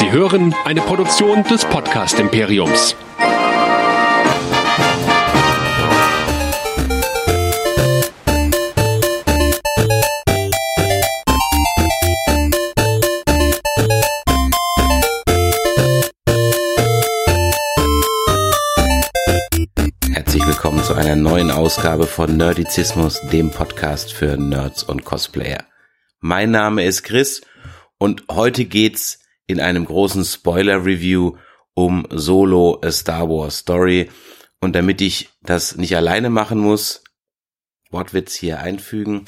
Sie hören eine Produktion des Podcast Imperiums. Herzlich willkommen zu einer neuen Ausgabe von Nerdizismus, dem Podcast für Nerds und Cosplayer. Mein Name ist Chris und heute geht's in einem großen Spoiler-Review um Solo A Star Wars Story. Und damit ich das nicht alleine machen muss, Wortwitz hier einfügen,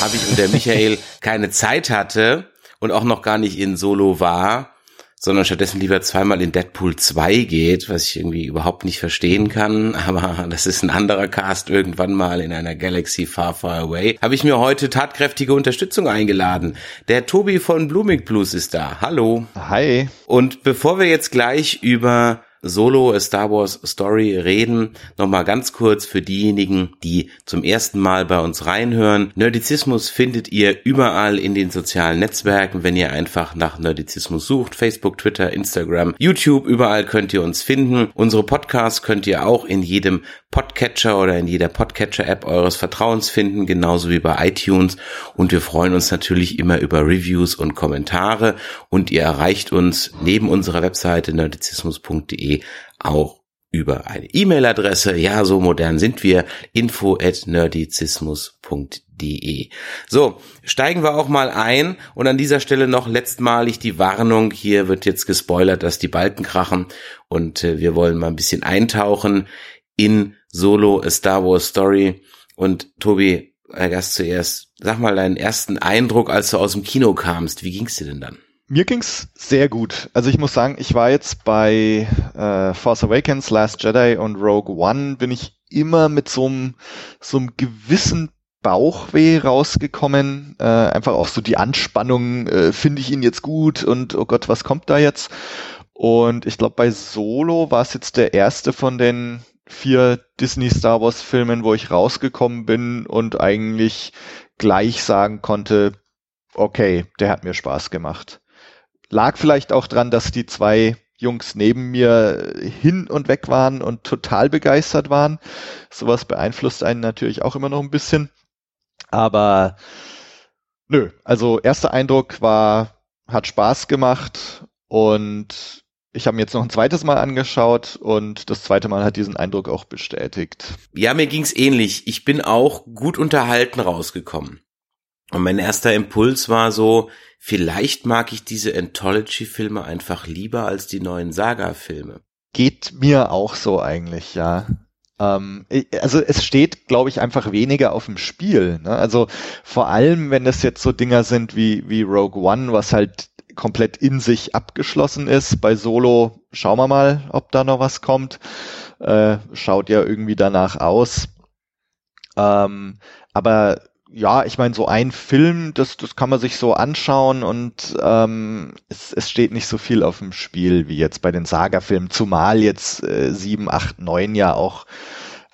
habe ich und der Michael keine Zeit hatte und auch noch gar nicht in Solo war, sondern stattdessen lieber zweimal in Deadpool 2 geht, was ich irgendwie überhaupt nicht verstehen kann, aber das ist ein anderer Cast irgendwann mal in einer Galaxy Far Far Away, habe ich mir heute tatkräftige Unterstützung eingeladen. Der Tobi von Blooming Blues ist da. Hallo. Hi. Und bevor wir jetzt gleich über Solo A Star Wars Story reden. Nochmal ganz kurz für diejenigen, die zum ersten Mal bei uns reinhören. Nerdizismus findet ihr überall in den sozialen Netzwerken, wenn ihr einfach nach Nerdizismus sucht. Facebook, Twitter, Instagram, YouTube, überall könnt ihr uns finden. Unsere Podcasts könnt ihr auch in jedem Podcatcher oder in jeder Podcatcher-App eures Vertrauens finden, genauso wie bei iTunes. Und wir freuen uns natürlich immer über Reviews und Kommentare. Und ihr erreicht uns neben unserer Webseite nerdizismus.de auch über eine E-Mail-Adresse. Ja, so modern sind wir. info at nerdizismus.de. So, steigen wir auch mal ein. Und an dieser Stelle noch letztmalig die Warnung. Hier wird jetzt gespoilert, dass die Balken krachen. Und äh, wir wollen mal ein bisschen eintauchen in Solo A Star Wars Story. Und Tobi, Herr Gast zuerst, sag mal deinen ersten Eindruck, als du aus dem Kino kamst. Wie ging's dir denn dann? Mir ging's sehr gut. Also ich muss sagen, ich war jetzt bei äh, Force Awakens, Last Jedi und Rogue One, bin ich immer mit so einem so einem gewissen Bauchweh rausgekommen. Äh, einfach auch so die Anspannung, äh, finde ich ihn jetzt gut und oh Gott, was kommt da jetzt? Und ich glaube, bei Solo war es jetzt der erste von den vier Disney Star Wars Filmen, wo ich rausgekommen bin und eigentlich gleich sagen konnte, okay, der hat mir Spaß gemacht. Lag vielleicht auch dran, dass die zwei Jungs neben mir hin und weg waren und total begeistert waren. Sowas beeinflusst einen natürlich auch immer noch ein bisschen. Aber nö, also erster Eindruck war, hat Spaß gemacht und ich habe mir jetzt noch ein zweites Mal angeschaut und das zweite Mal hat diesen Eindruck auch bestätigt. Ja, mir ging's ähnlich. Ich bin auch gut unterhalten rausgekommen. Und mein erster Impuls war so, vielleicht mag ich diese Anthology-Filme einfach lieber als die neuen Saga-Filme. Geht mir auch so eigentlich, ja. Ähm, also es steht, glaube ich, einfach weniger auf dem Spiel. Ne? Also vor allem, wenn das jetzt so Dinger sind wie, wie Rogue One, was halt komplett in sich abgeschlossen ist. Bei Solo schauen wir mal, ob da noch was kommt. Äh, schaut ja irgendwie danach aus. Ähm, aber ja, ich meine, so ein Film, das, das kann man sich so anschauen und ähm, es, es steht nicht so viel auf dem Spiel wie jetzt bei den Saga-Filmen, zumal jetzt äh, 7, 8, 9 ja auch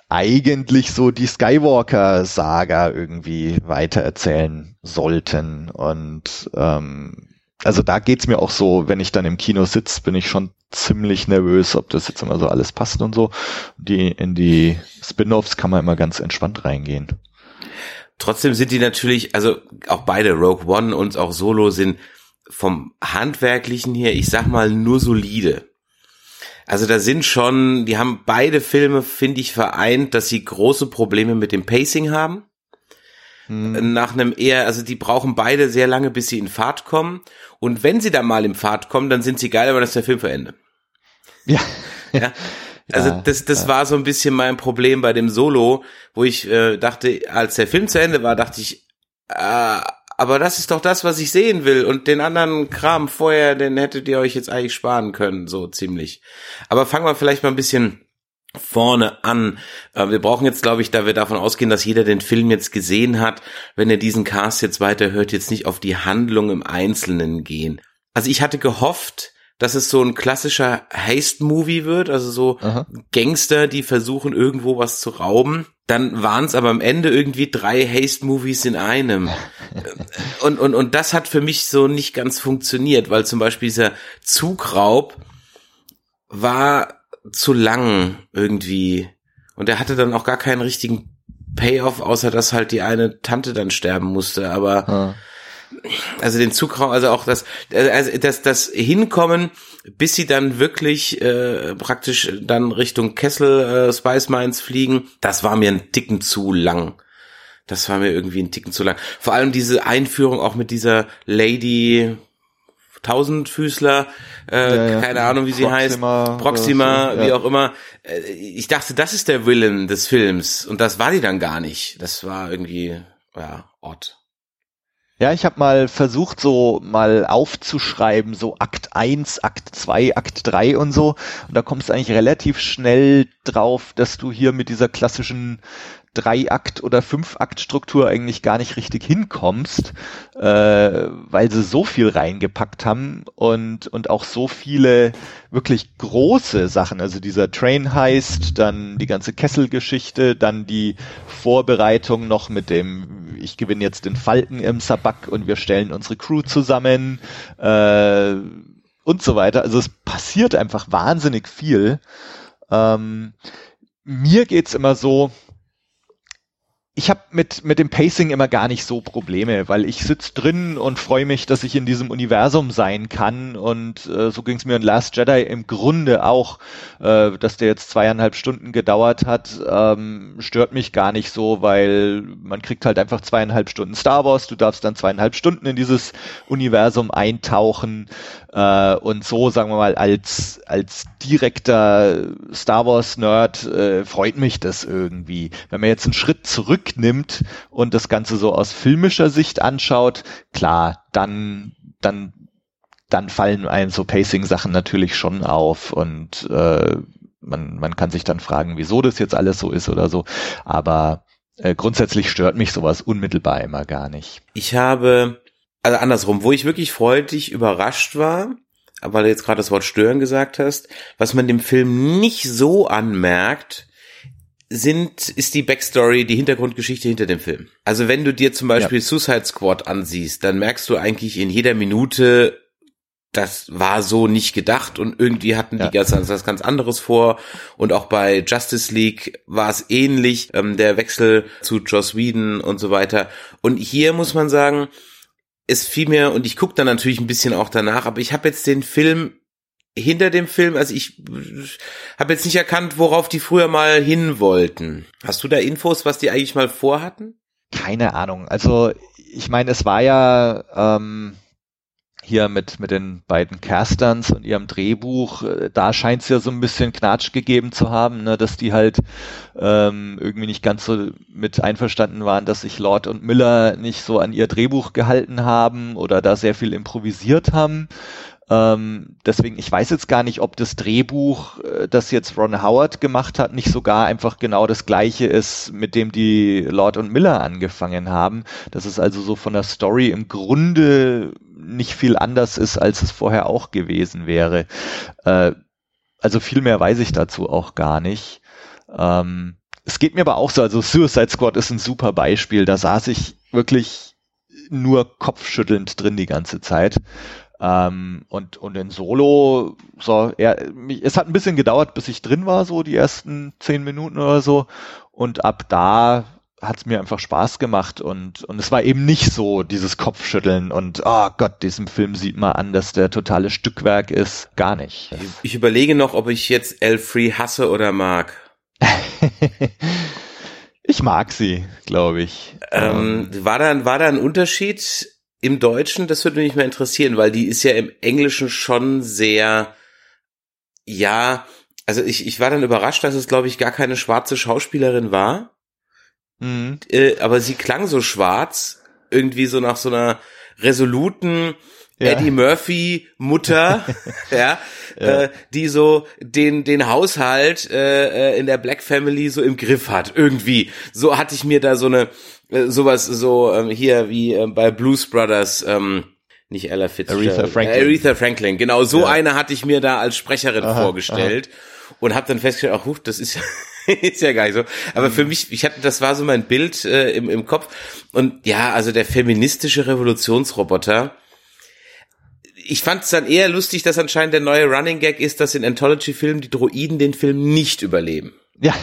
eigentlich so die Skywalker-Saga irgendwie weitererzählen sollten. Und ähm, also da geht's mir auch so, wenn ich dann im Kino sitze, bin ich schon ziemlich nervös, ob das jetzt immer so alles passt und so. Die, in die Spin-offs kann man immer ganz entspannt reingehen. Trotzdem sind die natürlich, also auch beide, Rogue One und auch Solo sind vom Handwerklichen her, ich sag mal, nur solide. Also da sind schon, die haben beide Filme, finde ich, vereint, dass sie große Probleme mit dem Pacing haben. Hm. Nach einem eher, also die brauchen beide sehr lange, bis sie in Fahrt kommen. Und wenn sie dann mal in Fahrt kommen, dann sind sie geil, aber das ist der Film für Ende. Ja. ja. Also ja, das, das ja. war so ein bisschen mein Problem bei dem Solo, wo ich äh, dachte, als der Film zu Ende war, dachte ich, äh, aber das ist doch das, was ich sehen will. Und den anderen Kram vorher, den hättet ihr euch jetzt eigentlich sparen können, so ziemlich. Aber fangen wir vielleicht mal ein bisschen vorne an. Äh, wir brauchen jetzt, glaube ich, da wir davon ausgehen, dass jeder den Film jetzt gesehen hat, wenn er diesen Cast jetzt weiterhört, jetzt nicht auf die Handlung im Einzelnen gehen. Also ich hatte gehofft, dass es so ein klassischer Heist-Movie wird, also so Aha. Gangster, die versuchen irgendwo was zu rauben. Dann waren es aber am Ende irgendwie drei Haste-Movies in einem. und, und, und das hat für mich so nicht ganz funktioniert, weil zum Beispiel dieser Zugraub war zu lang irgendwie. Und er hatte dann auch gar keinen richtigen Payoff, außer dass halt die eine Tante dann sterben musste. Aber Ah. also den Zugraum, also auch das, also das, das Hinkommen, bis sie dann wirklich äh, praktisch dann Richtung Kessel äh, Spice Mines fliegen, das war mir ein Ticken zu lang. Das war mir irgendwie ein Ticken zu lang. Vor allem diese Einführung auch mit dieser Lady Tausendfüßler, äh, Ja, ja. keine Ahnung, wie sie Proxima heißt, Proxima, so, wie ja. auch immer. Äh, Ich dachte, das ist der Villain des Films und das war die dann gar nicht. Das war irgendwie, ja, odd. Ja, ich habe mal versucht, so mal aufzuschreiben, so Akt 1, Akt 2, Akt 3 und so. Und da kommst du eigentlich relativ schnell drauf, dass du hier mit dieser klassischen Drei-Akt- oder Fünf-Akt-Struktur eigentlich gar nicht richtig hinkommst, äh, weil sie so viel reingepackt haben und, und auch so viele wirklich große Sachen. Also dieser Train Heist, dann die ganze Kesselgeschichte, dann die Vorbereitung noch mit dem, ich gewinne jetzt den Falken im Sabak und wir stellen unsere Crew zusammen äh, und so weiter. Also es passiert einfach wahnsinnig viel. Ähm, mir geht's immer so, ich habe mit, mit dem Pacing immer gar nicht so Probleme, weil ich sitz drin und freue mich, dass ich in diesem Universum sein kann. Und äh, so ging es mir in Last Jedi im Grunde auch, äh, dass der jetzt zweieinhalb Stunden gedauert hat, ähm, stört mich gar nicht so, weil man kriegt halt einfach zweieinhalb Stunden Star Wars, du darfst dann zweieinhalb Stunden in dieses Universum eintauchen. Äh, und so, sagen wir mal, als, als direkter Star Wars-Nerd äh, freut mich das irgendwie. Wenn man jetzt einen Schritt zurücknimmt und das Ganze so aus filmischer Sicht anschaut, klar, dann, dann, dann fallen einem so Pacing-Sachen natürlich schon auf und äh, man, man kann sich dann fragen, wieso das jetzt alles so ist oder so. Aber äh, grundsätzlich stört mich sowas unmittelbar immer gar nicht. Ich habe, also andersrum, wo ich wirklich freudig überrascht war, weil du jetzt gerade das Wort stören gesagt hast, was man dem Film nicht so anmerkt, sind, ist die Backstory, die Hintergrundgeschichte hinter dem Film. Also wenn du dir zum Beispiel Suicide Squad ansiehst, dann merkst du eigentlich in jeder Minute, das war so nicht gedacht und irgendwie hatten Ja. die ganz, was ganz anderes vor. Und auch bei Justice League war es ähnlich, ähm, der Wechsel zu Joss Whedon und so weiter. Und hier muss man sagen, es fiel mir, und ich gucke dann natürlich ein bisschen auch danach, aber ich habe jetzt den Film hinter dem Film, also ich habe jetzt nicht erkannt, worauf die früher mal hin wollten. Hast du da Infos, was die eigentlich mal vorhatten? Keine Ahnung. Also ich meine, es war ja ähm, hier mit mit den beiden Casters und ihrem Drehbuch, äh, da scheint es ja so ein bisschen Knatsch gegeben zu haben, ne, dass die halt ähm, irgendwie nicht ganz so mit einverstanden waren, dass sich Lord und Miller nicht so an ihr Drehbuch gehalten haben oder da sehr viel improvisiert haben. Ähm, deswegen, ich weiß jetzt gar nicht, ob das Drehbuch, äh, das jetzt Ron Howard gemacht hat, nicht sogar einfach genau das gleiche ist, mit dem die Lord und Miller angefangen haben. Dass es also so von der Story im Grunde nicht viel anders ist, als es vorher auch gewesen wäre. Äh, also viel mehr weiß ich dazu auch gar nicht. Ähm, es geht mir aber auch so, also Suicide Squad ist ein super Beispiel. Da saß ich wirklich nur kopfschüttelnd drin die ganze Zeit. Ähm, und, und in Solo, so, er, mich, es hat ein bisschen gedauert, bis ich drin war, so die ersten zehn Minuten oder so. Und ab da hat es mir einfach Spaß gemacht und, und es war eben nicht so dieses Kopfschütteln und, oh Gott, diesem Film sieht man an, dass der totale Stückwerk ist. Gar nicht. Ich überlege noch, ob ich jetzt L3 hasse oder mag. ich mag sie, glaube ich. Ähm, war, da, war da ein Unterschied im Deutschen? Das würde mich mal interessieren, weil die ist ja im Englischen schon sehr, ja, also ich, ich war dann überrascht, dass es, glaube ich, gar keine schwarze Schauspielerin war. Mhm. Äh, aber sie klang so schwarz, irgendwie so nach so einer resoluten Ja. Eddie Murphy Mutter, ja, Ja. Äh, die so den den Haushalt äh, äh, in der Black Family so im Griff hat irgendwie. So hatte ich mir da so eine äh, sowas so ähm, hier wie äh, bei Blues Brothers ähm, nicht Ella Fitzgerald. Aretha Franklin. Aretha Franklin, genau. So ja. eine hatte ich mir da als Sprecherin aha, vorgestellt aha. und habe dann festgestellt, ach, huch, das ist ja ist ja gar nicht so. Aber für mhm. mich, ich hatte, das war so mein Bild äh, im, im Kopf. Und ja, also der feministische Revolutionsroboter. Ich fand es dann eher lustig, dass anscheinend der neue Running Gag ist, dass in Anthology-Filmen die Droiden den Film nicht überleben. Ja,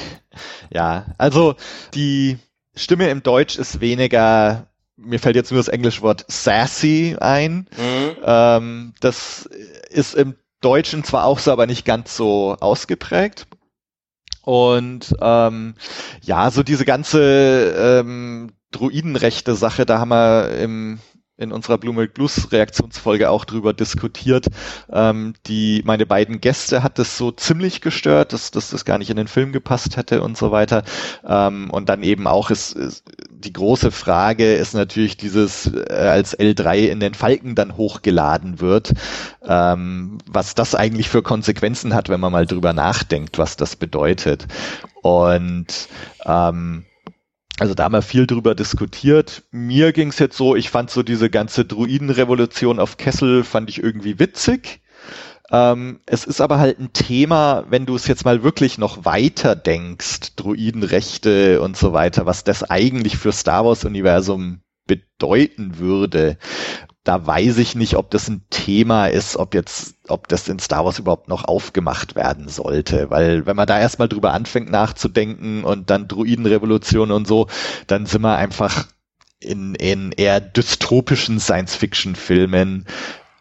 ja. Also die Stimme im Deutsch ist weniger mir fällt jetzt nur das englische Wort sassy ein. Mhm. Ähm, das ist im Deutschen zwar auch so, aber nicht ganz so ausgeprägt. Und ähm, ja, so diese ganze ähm, Druidenrechte Sache, da haben wir im in unserer Blue Milk Blues Reaktionsfolge auch drüber diskutiert. Ähm, die, meine beiden Gäste hat das so ziemlich gestört, dass, dass das gar nicht in den Film gepasst hätte und so weiter. Ähm, und dann eben auch ist, ist die große Frage ist natürlich dieses, äh, als L3 in den Falken dann hochgeladen wird, ähm, was das eigentlich für Konsequenzen hat, wenn man mal drüber nachdenkt, was das bedeutet. Und ähm, also da haben wir viel drüber diskutiert. Mir ging es jetzt so, ich fand so diese ganze Druidenrevolution auf Kessel, fand ich irgendwie witzig. Ähm, es ist aber halt ein Thema, wenn du es jetzt mal wirklich noch weiter denkst, Druidenrechte und so weiter, was das eigentlich für Star Wars-Universum bedeuten würde. Da weiß ich nicht, ob das ein Thema ist, ob jetzt, ob das in Star Wars überhaupt noch aufgemacht werden sollte. Weil wenn man da erstmal drüber anfängt nachzudenken und dann Druidenrevolution und so, dann sind wir einfach in, in eher dystopischen Science-Fiction-Filmen,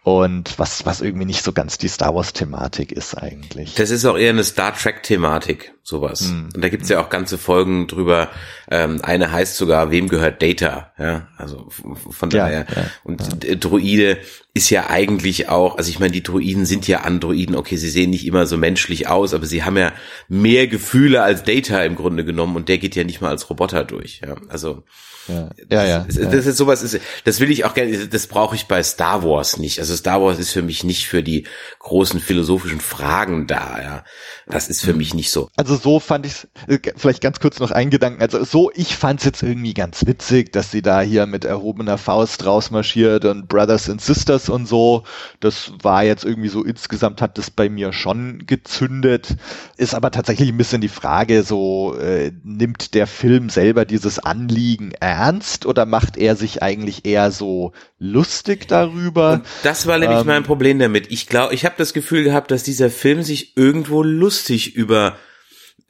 und was, was irgendwie nicht so ganz die Star Wars-Thematik ist eigentlich. Das ist auch eher eine Star Trek-Thematik, sowas. Hm. Und da gibt's ja auch ganze Folgen drüber. Ähm, eine heißt sogar, wem gehört Data? Ja, also von daher. Ja, ja, und ja. Droide ist ja eigentlich auch, also ich meine, die Droiden sind ja Androiden, okay, sie sehen nicht immer so menschlich aus, aber sie haben ja mehr Gefühle als Data im Grunde genommen und der geht ja nicht mal als Roboter durch. Ja, also ja, ja, ja. Das, das ist sowas, ist, das will ich auch gerne, das brauche ich bei Star Wars nicht. Also Star Wars ist für mich nicht für die großen philosophischen Fragen da, ja. Das ist für mhm. mich nicht so. Also so fand ich äh, vielleicht ganz kurz noch ein Gedanken. Also so, ich fand es jetzt irgendwie ganz witzig, dass sie da hier mit erhobener Faust rausmarschiert und Brothers and Sisters und so. Das war jetzt irgendwie so, insgesamt hat das bei mir schon gezündet. Ist aber tatsächlich ein bisschen die Frage, so äh, nimmt der Film selber dieses Anliegen ernst oder macht er sich eigentlich eher so lustig darüber? Und das war nämlich ähm, mein Problem damit. Ich glaube, ich habe das Gefühl gehabt, dass dieser Film sich irgendwo lustig über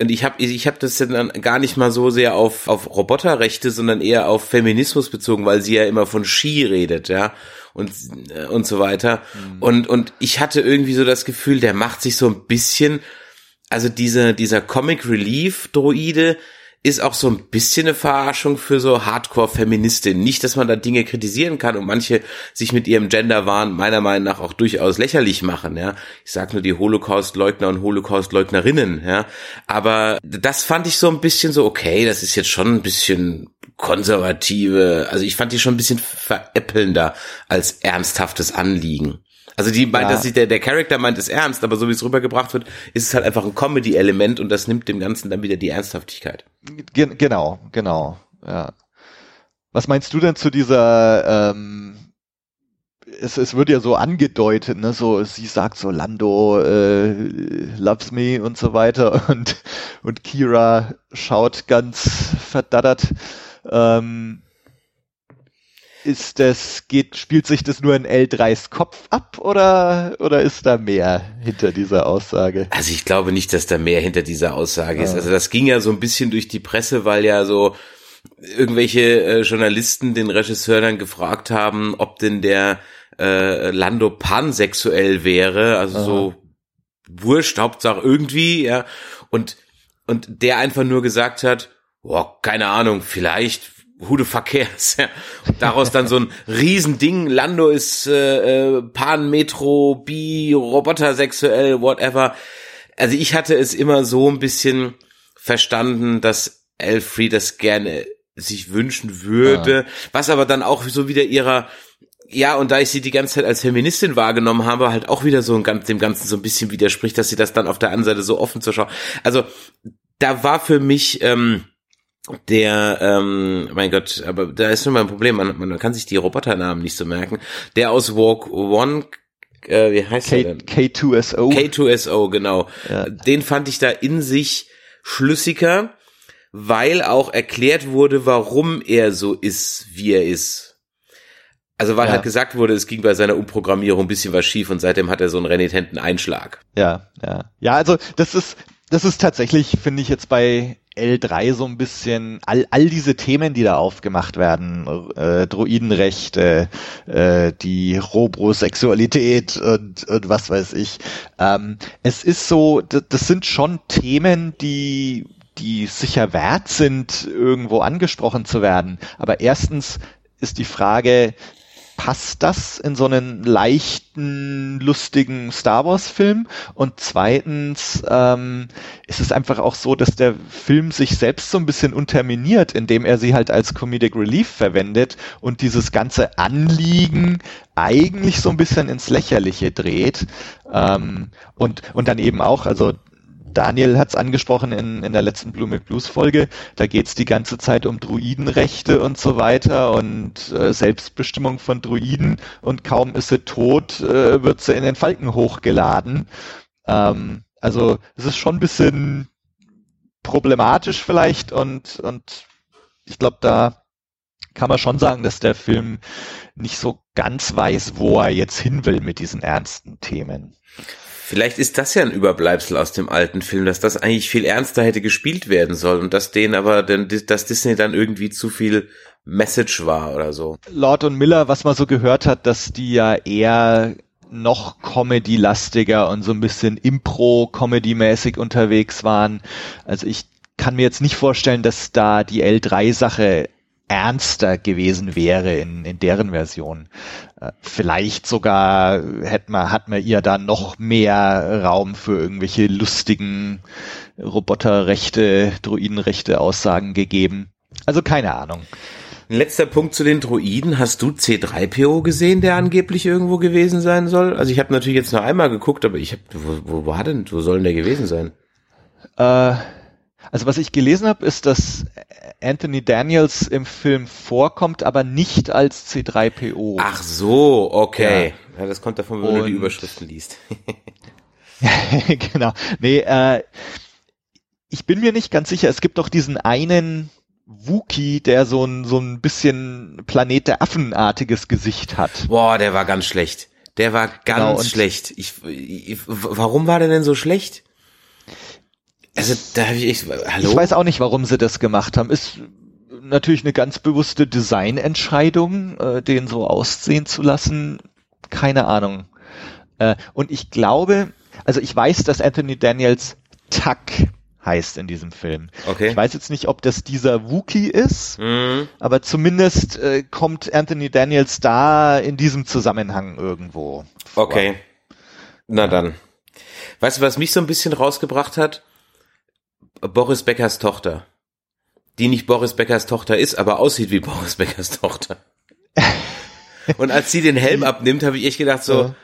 und ich habe ich hab das dann gar nicht mal so sehr auf auf Roboterrechte, sondern eher auf Feminismus bezogen, weil sie ja immer von Ski redet, ja und äh, und so weiter. Mhm. Und und ich hatte irgendwie so das Gefühl, der macht sich so ein bisschen also dieser dieser Comic Relief Droide, ist auch so ein bisschen eine Verarschung für so Hardcore-Feministinnen. Nicht, dass man da Dinge kritisieren kann und manche sich mit ihrem Genderwahn meiner Meinung nach auch durchaus lächerlich machen, ja. Ich sag nur die Holocaust-Leugner und Holocaust-Leugnerinnen, ja. Aber das fand ich so ein bisschen so, okay, das ist jetzt schon ein bisschen konservative, also ich fand die schon ein bisschen veräppelnder als ernsthaftes Anliegen. Also die meint, ja. dass sich der, der Charakter meint es ernst, aber so wie es rübergebracht wird, ist es halt einfach ein Comedy-Element und das nimmt dem Ganzen dann wieder die Ernsthaftigkeit. Gen genau, genau, ja. Was meinst du denn zu dieser, ähm, es, es wird ja so angedeutet, ne, so, sie sagt so, Lando äh, loves me und so weiter und, und Kira schaut ganz verdattert. Ähm, ist das, geht, spielt sich das nur in L3s Kopf ab oder, oder ist da mehr hinter dieser Aussage? Also ich glaube nicht, dass da mehr hinter dieser Aussage ja. ist. Also das ging ja so ein bisschen durch die Presse, weil ja so irgendwelche äh, Journalisten den Regisseur dann gefragt haben, ob denn der äh, Lando pansexuell wäre, also Aha. so wurscht, Hauptsache irgendwie, ja. Und, und der einfach nur gesagt hat, boah, keine Ahnung, vielleicht fuck cares? Ja. Und daraus dann so ein Riesending, Lando ist äh, äh, Pan, Metro, Bi, Roboter sexuell, whatever. Also ich hatte es immer so ein bisschen verstanden, dass Elfree das gerne sich wünschen würde, ah. was aber dann auch so wieder ihrer ja, und da ich sie die ganze Zeit als Feministin wahrgenommen habe, halt auch wieder so ein, dem Ganzen so ein bisschen widerspricht, dass sie das dann auf der anderen Seite so offen zur Schau. Also da war für mich ähm, der, ähm, mein Gott, aber da ist schon mal ein Problem, man, man kann sich die Roboternamen nicht so merken. Der aus Walk One, äh, wie heißt K der denn? K2SO. K2SO, genau. Ja. Den fand ich da in sich schlüssiger, weil auch erklärt wurde, warum er so ist, wie er ist. Also weil Ja. halt gesagt wurde, es ging bei seiner Umprogrammierung ein bisschen was schief und seitdem hat er so einen renitenten Einschlag. Ja, ja. Ja, also das ist, das ist tatsächlich, finde ich jetzt bei L3 so ein bisschen all, all diese Themen, die da aufgemacht werden, äh, Droidenrechte, äh, die Robrosexualität und, und was weiß ich. Ähm, es ist so, das, das sind schon Themen, die die sicher wert sind, irgendwo angesprochen zu werden. Aber erstens ist die Frage, passt das in so einen leichten, lustigen Star Wars-Film? Und zweitens ähm, ist es einfach auch so, dass der Film sich selbst so ein bisschen unterminiert, indem er sie halt als Comedic Relief verwendet und dieses ganze Anliegen eigentlich so ein bisschen ins Lächerliche dreht. Ähm, und, und dann eben auch, also Daniel hat es angesprochen in, in der letzten Blue McBlues Folge, da geht es die ganze Zeit um Druidenrechte und so weiter und äh, Selbstbestimmung von Druiden und kaum ist sie tot, äh, wird sie in den Falken hochgeladen. Ähm, also es ist schon ein bisschen problematisch vielleicht und, und ich glaube, da kann man schon sagen, dass der Film nicht so ganz weiß, wo er jetzt hin will mit diesen ernsten Themen. Vielleicht ist das ja ein Überbleibsel aus dem alten Film, dass das eigentlich viel ernster hätte gespielt werden sollen und dass denen aber dass Disney dann irgendwie zu viel Message war oder so. Lord und Miller, was man so gehört hat, dass die ja eher noch Comedy-lastiger und so ein bisschen Impro-Comedy-mäßig unterwegs waren. Also ich kann mir jetzt nicht vorstellen, dass da die L3-Sache ernster gewesen wäre in, in deren Version. Äh, Vielleicht sogar hätte man, hat man ihr da noch mehr Raum für irgendwelche lustigen Roboterrechte, Druidenrechte Aussagen gegeben. Also keine Ahnung. Ein letzter Punkt zu den Droiden. Hast du C3PO gesehen, der angeblich irgendwo gewesen sein soll? Also ich habe natürlich jetzt nur einmal geguckt, aber ich habe, wo, wo war denn, wo soll denn der gewesen sein? Äh, also was ich gelesen habe, ist, dass Anthony Daniels im Film vorkommt, aber nicht als C3PO. Ach so, okay. Ja, das kommt davon, wenn du die Und- Überschriften liest. genau. Nee, äh, ich bin mir nicht ganz sicher. Es gibt doch diesen einen Wookie, der so ein, so ein bisschen Planet der Affenartiges Gesicht hat. Boah, der war ganz schlecht. Der war ganz Genau, und- schlecht. Ich, ich, warum war der denn so schlecht? Also, da habe ich echt, hallo? Ich weiß auch nicht, warum sie das gemacht haben. Ist natürlich eine ganz bewusste Designentscheidung, äh, den so aussehen zu lassen. Keine Ahnung. Äh, und ich glaube, also ich weiß, dass Anthony Daniels Tuck heißt in diesem Film. Okay. Ich weiß jetzt nicht, ob das dieser Wookie ist, Hm, aber zumindest äh, kommt Anthony Daniels da in diesem Zusammenhang irgendwo. vor. okay. Na dann. Weißt du, was mich so ein bisschen rausgebracht hat? Boris Beckers Tochter. Die nicht Boris Beckers Tochter ist, aber aussieht wie Boris Beckers Tochter. Und als sie den Helm abnimmt, habe ich echt gedacht so, Ja.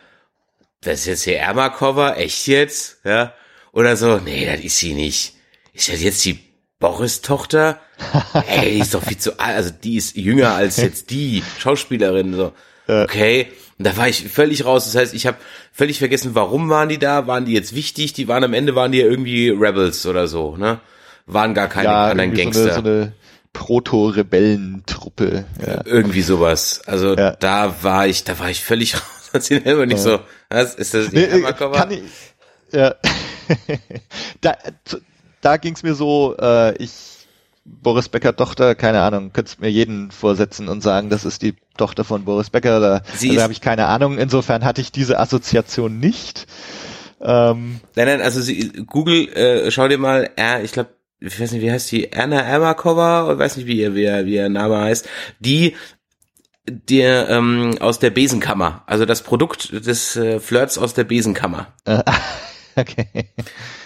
das ist jetzt hier Erma-Cover, echt jetzt? Ja? Oder so, nee, das ist sie nicht. Ist das jetzt die Boris-Tochter? Ey, die ist doch viel zu alt, also die ist jünger als jetzt die Schauspielerin, so. Okay, und da war ich völlig raus. Das heißt, ich habe völlig vergessen, warum waren die da? Waren die jetzt wichtig? Die waren am Ende waren die ja irgendwie Rebels oder so, ne? Waren gar keine Ja, anderen Gangster. so eine, so eine Proto-Rebellentruppe. Ja. irgendwie sowas. Also Ja. da war ich, da war ich völlig raus. Den Helm und nicht so, was ist das Nee, äh, kann ich, ja. da da ging's mir so, äh, ich, Boris Becker Tochter, keine Ahnung, könntest mir jeden vorsetzen und sagen, das ist die Tochter von Boris Becker, da, Sie also habe ich keine Ahnung, insofern hatte ich diese Assoziation nicht. Ähm, Nein, nein, also sie, Google, äh, schau dir mal, er, ich glaube, ich weiß nicht, wie heißt die, Anna Ermakova, ich weiß nicht, wie ihr, wie ihr, wie ihr Name heißt, die, der, ähm, aus der Besenkammer, also das Produkt des äh, Flirts aus der Besenkammer. okay.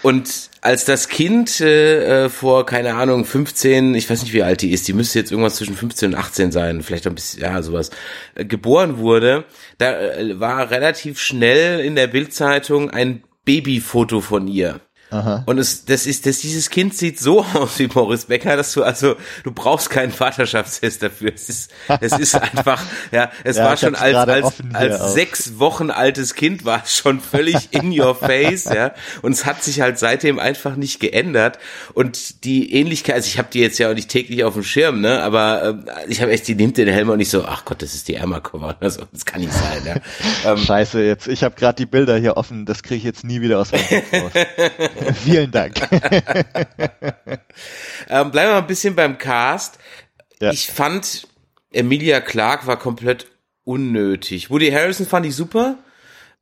Und als das Kind äh, äh, vor, keine Ahnung, 15, ich weiß nicht, wie alt die ist, die müsste jetzt irgendwas zwischen 15 und 18 sein, vielleicht ein bisschen, ja, sowas, äh, geboren wurde, da äh, war relativ schnell in der Bildzeitung ein Babyfoto von ihr. Aha. Und es, das ist, das, dieses Kind sieht so aus wie Boris Becker, dass du also, du brauchst keinen Vaterschaftstest dafür. Es ist, es ist einfach, ja, es ja, war schon als, als, als sechs Wochen altes Kind war es schon völlig in your face, ja. Und es hat sich halt seitdem einfach nicht geändert. Und die Ähnlichkeit, also ich habe die jetzt ja auch nicht täglich auf dem Schirm, ne, aber äh, ich habe echt, die nimmt den Helm und ich so, ach Gott, das ist die Emma-Cover. Also, das kann nicht sein, ja. Ähm, Scheiße, jetzt, ich habe gerade die Bilder hier offen, das kriege ich jetzt nie wieder aus meinem Kopf raus. Vielen Dank. ähm, bleiben wir mal ein bisschen beim Cast. Ja. Ich fand, Emilia Clark war komplett unnötig. Woody Harrison fand ich super.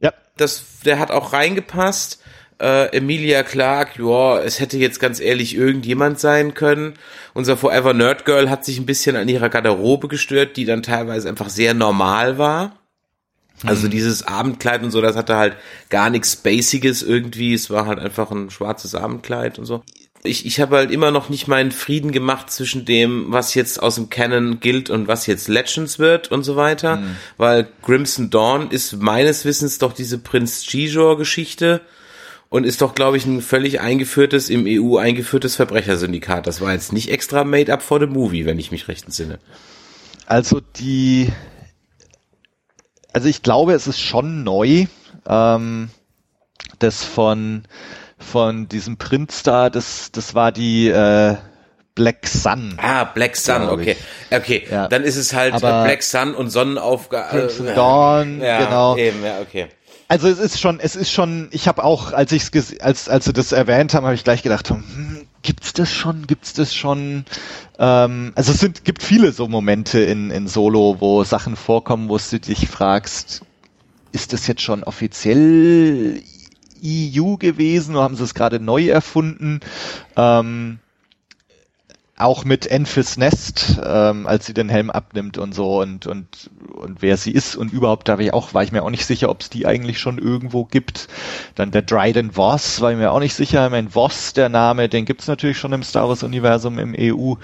Ja. Das, der hat auch reingepasst. Äh, Emilia Clark, ja, es hätte jetzt ganz ehrlich irgendjemand sein können. Unser Forever Nerd Girl hat sich ein bisschen an ihrer Garderobe gestört, die dann teilweise einfach sehr normal war. Also mhm. dieses Abendkleid und so, das hatte halt gar nichts Spaciges irgendwie. Es war halt einfach ein schwarzes Abendkleid und so. Ich, ich habe halt immer noch nicht meinen Frieden gemacht zwischen dem, was jetzt aus dem Canon gilt und was jetzt Legends wird und so weiter. Mhm. Weil Crimson Dawn ist meines Wissens doch diese Prinz Gijor-Geschichte und ist doch, glaube ich, ein völlig eingeführtes, im EU eingeführtes Verbrechersyndikat. Das war jetzt nicht extra made up for the movie, wenn ich mich recht entsinne. Also die also ich glaube, es ist schon neu. Ähm, das von von diesem Printstar, das das war die äh, Black Sun. Ah, Black Sun, okay. Okay, ja. dann ist es halt Aber Black Sun und Sonnenaufgang. Crimson äh, Dawn, ja, genau. Eben, ja, okay. Also es ist schon, es ist schon, ich habe auch, als ich als als sie das erwähnt haben, habe ich gleich gedacht, hm, gibt's das schon, gibt's das schon? Ähm, also es sind, gibt viele so Momente in, in Solo, wo Sachen vorkommen, wo du dich fragst, ist das jetzt schon offiziell EU gewesen oder haben sie es gerade neu erfunden? Ähm, auch mit Enfys Nest, ähm, als sie den Helm abnimmt und so und und und wer sie ist und überhaupt da war ich auch war ich mir auch nicht sicher, ob es die eigentlich schon irgendwo gibt. Dann der Dryden Voss war ich mir auch nicht sicher. Ich meine Voss, der Name, den gibt's natürlich schon im Star Wars Universum im EU.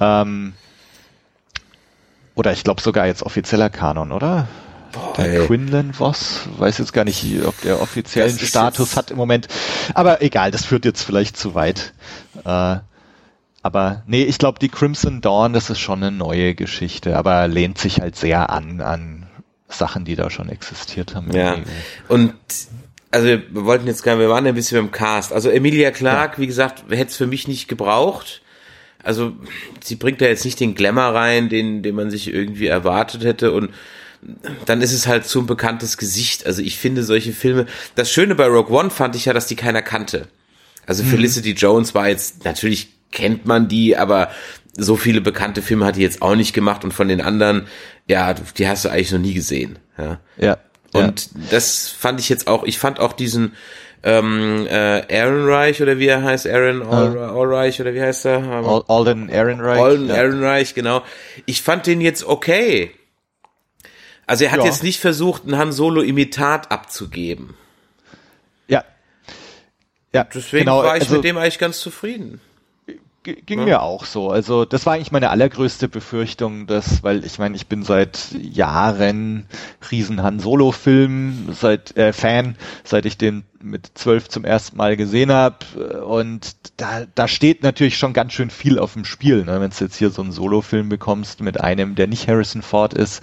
Ähm, oder ich glaube sogar jetzt offizieller Kanon, oder? Boah, der Quinlan Voss, weiß jetzt gar nicht, ob der offiziellen Status hat im Moment. Aber egal, das führt jetzt vielleicht zu weit. Äh, aber nee, ich glaube, die Crimson Dawn, das ist schon eine neue Geschichte, aber lehnt sich halt sehr an, an Sachen, die da schon existiert haben. Ja. Und also wir wollten jetzt gar, wir waren ein bisschen beim Cast. Also Emilia Clark, ja. wie gesagt, hätte es für mich nicht gebraucht. Also sie bringt da jetzt nicht den Glamour rein, den, den man sich irgendwie erwartet hätte und dann ist es halt so ein bekanntes Gesicht. Also ich finde solche Filme, das Schöne bei Rogue One fand ich ja, dass die keiner kannte. Also mhm. Felicity Jones war jetzt natürlich kennt man die, aber so viele bekannte Filme hat die jetzt auch nicht gemacht und von den anderen, ja, die hast du eigentlich noch nie gesehen. Ja. ja und ja. das fand ich jetzt auch, ich fand auch diesen ähm, äh, Aaron Reich oder wie er heißt, Aaron All, ja. Allreich oder wie heißt er? All, Alden Aaron Reich. Alden ja. Aaron Reich, genau. Ich fand den jetzt okay. Also er hat ja. jetzt nicht versucht, ein Han Solo Imitat abzugeben. Ja. Ja. Deswegen genau, war ich also, mit dem eigentlich ganz zufrieden ging ja. mir auch so. Also das war eigentlich meine allergrößte Befürchtung, dass, weil ich meine, ich bin seit Jahren riesen Han Solo Film, seit äh, Fan, seit ich den mit zwölf zum ersten Mal gesehen habe und da, da steht natürlich schon ganz schön viel auf dem Spiel, ne? wenn du jetzt hier so einen Solo-Film bekommst mit einem, der nicht Harrison Ford ist.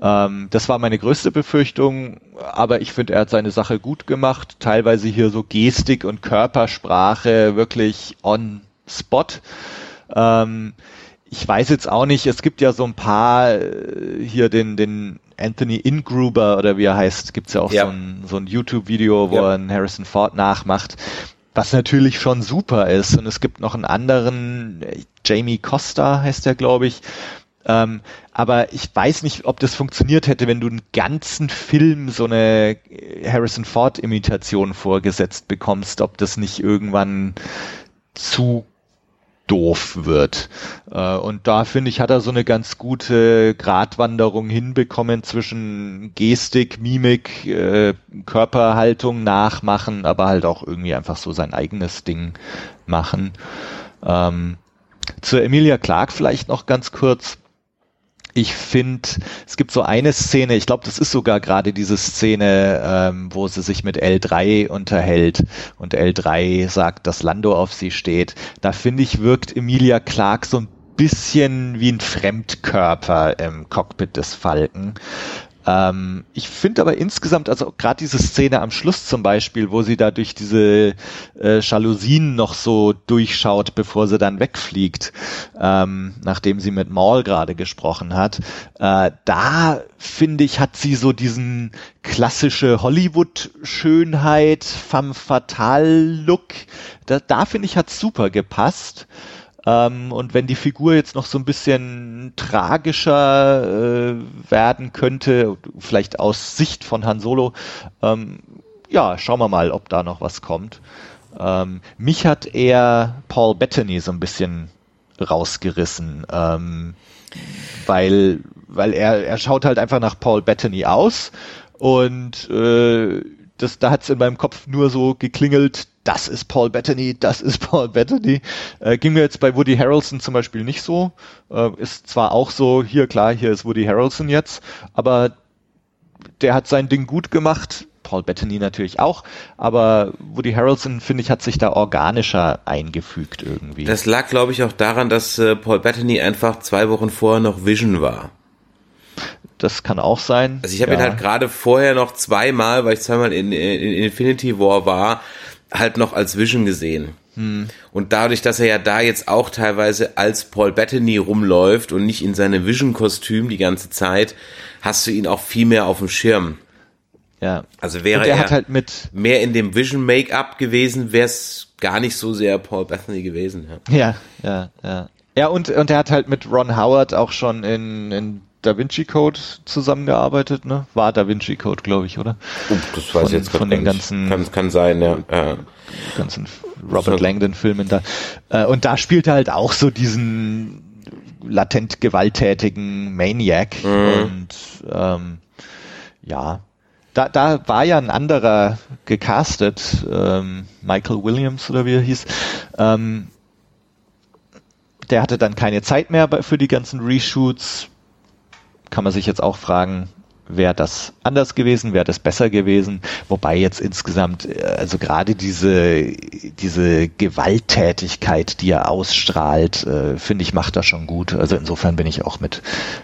Ähm, das war meine größte Befürchtung, aber ich finde, er hat seine Sache gut gemacht, teilweise hier so Gestik und Körpersprache wirklich on Spot. Ähm, ich weiß jetzt auch nicht, es gibt ja so ein paar äh, hier den, den Anthony Ingruber oder wie er heißt, gibt's ja auch ja. so ein, so ein YouTube-Video, wo ja. er einen Harrison Ford nachmacht, was natürlich schon super ist. Und es gibt noch einen anderen, Jamie Costa heißt der, glaube ich. Ähm, aber ich weiß nicht, ob das funktioniert hätte, wenn du einen ganzen Film so eine Harrison Ford-Imitation vorgesetzt bekommst, ob das nicht irgendwann zu doof wird. Äh, und da finde ich, hat er so eine ganz gute Gratwanderung hinbekommen zwischen Gestik, Mimik, äh, Körperhaltung nachmachen, aber halt auch irgendwie einfach so sein eigenes Ding machen. Ähm, zur Emilia Clark vielleicht noch ganz kurz. Ich finde, es gibt so eine Szene, ich glaube, das ist sogar gerade diese Szene, ähm, wo sie sich mit L3 unterhält und L3 sagt, dass Lando auf sie steht. Da finde ich, wirkt Emilia Clark so ein bisschen wie ein Fremdkörper im Cockpit des Falken. Ähm, ich finde aber insgesamt, also gerade diese Szene am Schluss zum Beispiel, wo sie da durch diese äh, Jalousien noch so durchschaut, bevor sie dann wegfliegt, ähm, nachdem sie mit Maul gerade gesprochen hat, äh, da finde ich, hat sie so diesen klassische Hollywood-Schönheit, femme fatale-Look. Da, da finde ich, hat super gepasst. Ähm, und wenn die Figur jetzt noch so ein bisschen tragischer äh, werden könnte, vielleicht aus Sicht von Han Solo, ähm, ja, schauen wir mal, ob da noch was kommt. Ähm, mich hat eher Paul Bettany so ein bisschen rausgerissen, ähm, weil, weil er, er schaut halt einfach nach Paul Bettany aus und äh, das, da hat es in meinem Kopf nur so geklingelt, das ist Paul Bettany, das ist Paul Bettany. Äh, ging mir jetzt bei Woody Harrelson zum Beispiel nicht so. Äh, ist zwar auch so, hier klar, hier ist Woody Harrelson jetzt, aber der hat sein Ding gut gemacht. Paul Bettany natürlich auch, aber Woody Harrelson, finde ich, hat sich da organischer eingefügt irgendwie. Das lag, glaube ich, auch daran, dass äh, Paul Bettany einfach zwei Wochen vorher noch Vision war. Das kann auch sein. Also ich habe ja. ihn halt gerade vorher noch zweimal, weil ich zweimal in, in, in Infinity War war, halt noch als Vision gesehen. Hm. Und dadurch, dass er ja da jetzt auch teilweise als Paul Bettany rumläuft und nicht in seinem Vision-Kostüm die ganze Zeit, hast du ihn auch viel mehr auf dem Schirm. Ja. Also wäre er, halt mehr in dem Vision-Make-up gewesen, wäre es gar nicht so sehr Paul Bethany gewesen. Ja, ja, ja. Ja, ja und, und er hat halt mit Ron Howard auch schon in, in Da Vinci Code zusammengearbeitet, ne? War Da Vinci Code, glaube ich, oder? Oh, das weiß von, ich jetzt von den ganzen kann, kann sein, ja. ja. ganzen Robert so. Langdon Filmen da. Äh, und da spielt er halt auch so diesen latent gewalttätigen Maniac mhm. und ähm, ja, da, da war ja ein anderer gecastet, ähm, Michael Williams oder wie er hieß. Ähm, der hatte dann keine Zeit mehr für die ganzen Reshoots, kann man sich jetzt auch fragen, wäre das anders gewesen, wäre das besser gewesen, wobei jetzt insgesamt, äh, also gerade diese, diese Gewalttätigkeit, die er ausstrahlt, äh, finde ich, macht das schon gut. Also insofern bin ich auch mit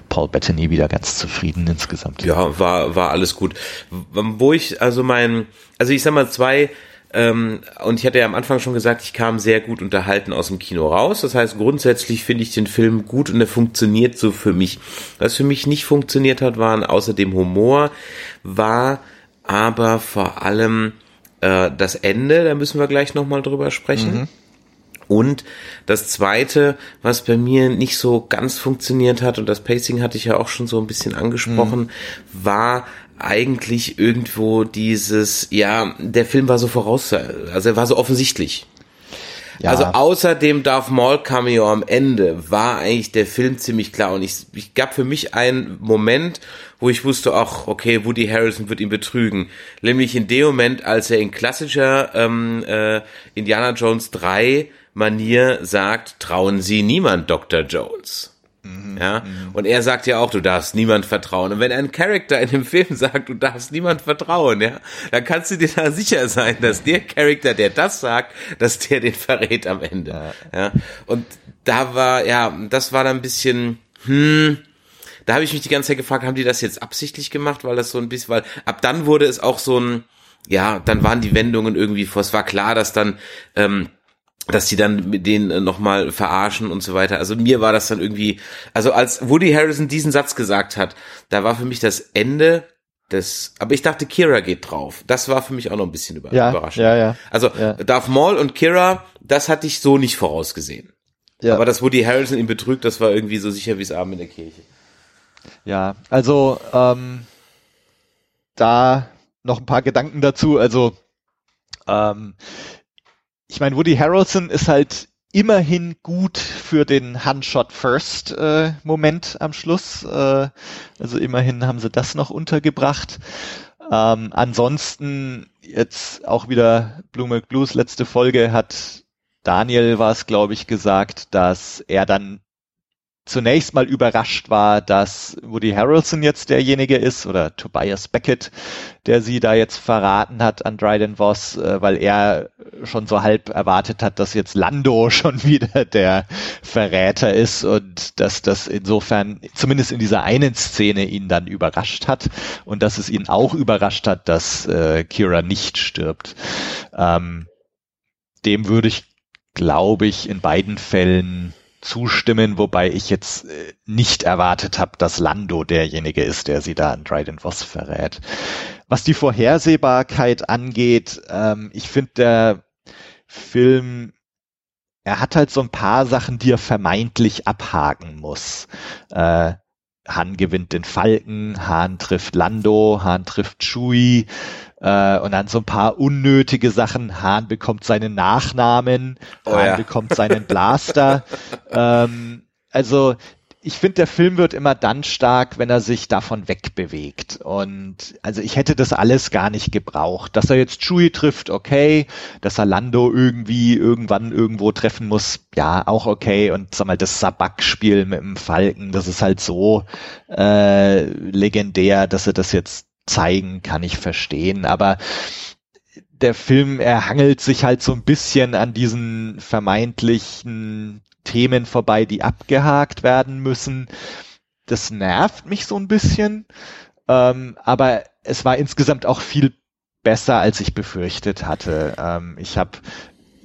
Paul Bettany wieder ganz zufrieden insgesamt. Ja, war, war alles gut. Wo ich, also mein, also ich sag mal zwei, ähm, und ich hatte ja am Anfang schon gesagt, ich kam sehr gut unterhalten aus dem Kino raus. Das heißt, grundsätzlich finde ich den Film gut und er funktioniert so für mich. Was für mich nicht funktioniert hat, waren außer dem Humor, war aber vor allem äh, das Ende. Da müssen wir gleich nochmal drüber sprechen. Mhm. Und das zweite, was bei mir nicht so ganz funktioniert hat, und das Pacing hatte ich ja auch schon so ein bisschen angesprochen, mhm. war eigentlich irgendwo dieses, ja, der Film war so voraus, also er war so offensichtlich. Ja. Also außer dem Darth Maul Cameo am Ende war eigentlich der Film ziemlich klar und ich, ich gab für mich einen Moment, wo ich wusste, ach, okay, Woody Harrison wird ihn betrügen. Nämlich in dem Moment, als er in klassischer ähm, äh, Indiana Jones 3 Manier sagt, trauen Sie niemand Dr. Jones. Mhm, ja, mhm. und er sagt ja auch, du darfst niemand vertrauen. Und wenn ein Charakter in dem Film sagt, du darfst niemand vertrauen, ja, dann kannst du dir da sicher sein, dass der Charakter, der das sagt, dass der den verrät am Ende. Ja. ja. Und da war, ja, das war dann ein bisschen, hm, da habe ich mich die ganze Zeit gefragt, haben die das jetzt absichtlich gemacht, weil das so ein bisschen, weil ab dann wurde es auch so ein, ja, dann waren die Wendungen irgendwie vor. Es war klar, dass dann ähm, dass die dann mit denen äh, nochmal verarschen und so weiter. Also mir war das dann irgendwie, also als Woody Harrison diesen Satz gesagt hat, da war für mich das Ende des, aber ich dachte, Kira geht drauf. Das war für mich auch noch ein bisschen über, ja, überraschend. Ja, ja. Also ja. Darth Maul und Kira, das hatte ich so nicht vorausgesehen. Ja. Aber dass Woody Harrison ihn betrügt, das war irgendwie so sicher wie es Abend in der Kirche. Ja, also ähm, da noch ein paar Gedanken dazu. Also ähm, ich meine, Woody Harrelson ist halt immerhin gut für den Handshot First äh, Moment am Schluss. Äh, also immerhin haben sie das noch untergebracht. Ähm, ansonsten jetzt auch wieder Blue Milk Blues letzte Folge hat Daniel war es, glaube ich, gesagt, dass er dann zunächst mal überrascht war, dass Woody Harrelson jetzt derjenige ist oder Tobias Beckett, der sie da jetzt verraten hat an Dryden Voss, äh, weil er schon so halb erwartet hat, dass jetzt Lando schon wieder der Verräter ist und dass das insofern zumindest in dieser einen Szene ihn dann überrascht hat und dass es ihn auch überrascht hat, dass äh, Kira nicht stirbt. Ähm, dem würde ich, glaube ich, in beiden Fällen zustimmen, wobei ich jetzt äh, nicht erwartet habe, dass Lando derjenige ist, der sie da an Dryden Voss verrät. Was die Vorhersehbarkeit angeht, ähm, ich finde der Film, er hat halt so ein paar Sachen, die er vermeintlich abhaken muss. Äh, Han gewinnt den Falken, Han trifft Lando, Han trifft Chewie, äh, und dann so ein paar unnötige Sachen. Hahn bekommt seinen Nachnamen, oh, Hahn ja. bekommt seinen Blaster. ähm, also ich finde, der Film wird immer dann stark, wenn er sich davon wegbewegt. Und also ich hätte das alles gar nicht gebraucht. Dass er jetzt Chewie trifft, okay. Dass er Lando irgendwie irgendwann irgendwo treffen muss, ja, auch okay. Und sag mal, das Sabak-Spiel mit dem Falken, das ist halt so äh, legendär, dass er das jetzt zeigen, kann ich verstehen, aber der Film, er hangelt sich halt so ein bisschen an diesen vermeintlichen Themen vorbei, die abgehakt werden müssen. Das nervt mich so ein bisschen, ähm, aber es war insgesamt auch viel besser, als ich befürchtet hatte. Ähm, ich habe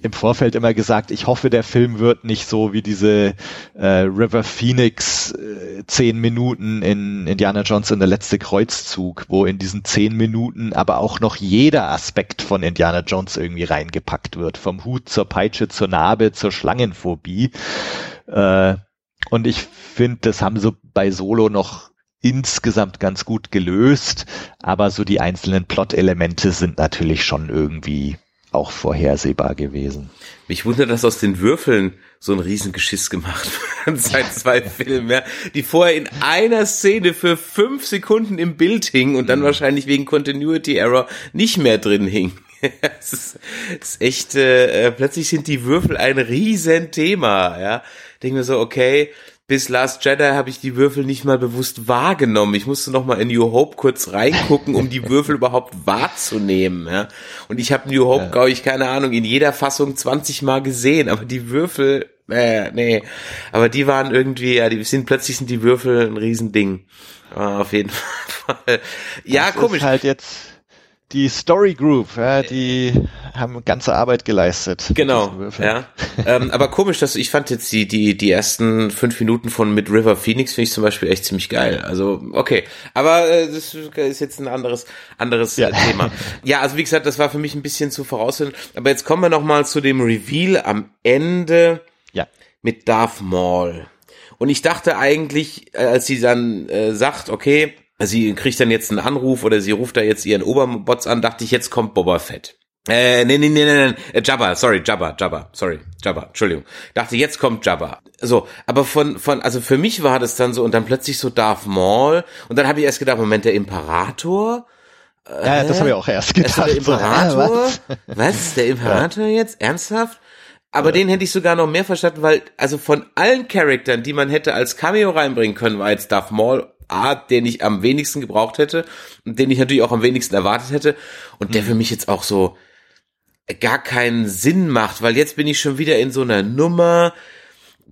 im Vorfeld immer gesagt, ich hoffe, der Film wird nicht so wie diese äh, River Phoenix äh, zehn Minuten in Indiana Jones in der letzte Kreuzzug, wo in diesen zehn Minuten aber auch noch jeder Aspekt von Indiana Jones irgendwie reingepackt wird. Vom Hut zur Peitsche zur Narbe zur Schlangenphobie. Äh, und ich finde, das haben so bei Solo noch insgesamt ganz gut gelöst, aber so die einzelnen Plot-Elemente sind natürlich schon irgendwie auch vorhersehbar gewesen. Mich wundert, dass aus den Würfeln so ein Riesengeschiss gemacht wird seit zwei Filmen, ja, die vorher in einer Szene für fünf Sekunden im Bild hingen und dann mhm. wahrscheinlich wegen Continuity Error nicht mehr drin hing. es, ist, ist echt, äh, plötzlich sind die Würfel ein Riesenthema, ja. Denke mir so, okay, bis Last Jedi habe ich die Würfel nicht mal bewusst wahrgenommen. Ich musste noch mal in New Hope kurz reingucken, um die Würfel überhaupt wahrzunehmen. Ja? Und ich habe New Hope, ja. glaube ich, keine Ahnung, in jeder Fassung 20 Mal gesehen, aber die Würfel, äh, nee, aber die waren irgendwie, ja, die sind plötzlich sind die Würfel ein Riesending. Aber auf jeden Fall. Ja, das komisch. Ist halt jetzt die Story Group, ja, die haben ganze Arbeit geleistet. Genau, ja. ähm, aber komisch, dass ich fand jetzt die die die ersten fünf Minuten von mit River Phoenix finde ich zum Beispiel echt ziemlich geil. Also okay, aber äh, das ist jetzt ein anderes anderes ja. Thema. Ja, also wie gesagt, das war für mich ein bisschen zu voraussehen. Aber jetzt kommen wir noch mal zu dem Reveal am Ende ja. mit Darth Maul. Und ich dachte eigentlich, äh, als sie dann äh, sagt, okay sie kriegt dann jetzt einen Anruf oder sie ruft da jetzt ihren Oberbots an, dachte ich, jetzt kommt Boba Fett. Äh, nee, nee, nee, nee, nee, äh, Jabba, sorry, Jabba, Jabba, sorry, Jabba, Entschuldigung. Dachte, jetzt kommt Jabba. So, aber von, von, also für mich war das dann so und dann plötzlich so Darth Maul und dann habe ich erst gedacht, Moment, der Imperator? Ja, äh, das habe ich auch erst gedacht. Der Imperator? was? was? Der Imperator ja. jetzt? Ernsthaft? Aber ja. den hätte ich sogar noch mehr verstanden, weil, also von allen Charaktern, die man hätte als Cameo reinbringen können, war jetzt Darth Maul Art, den ich am wenigsten gebraucht hätte und den ich natürlich auch am wenigsten erwartet hätte und der mhm. für mich jetzt auch so gar keinen Sinn macht, weil jetzt bin ich schon wieder in so einer Nummer.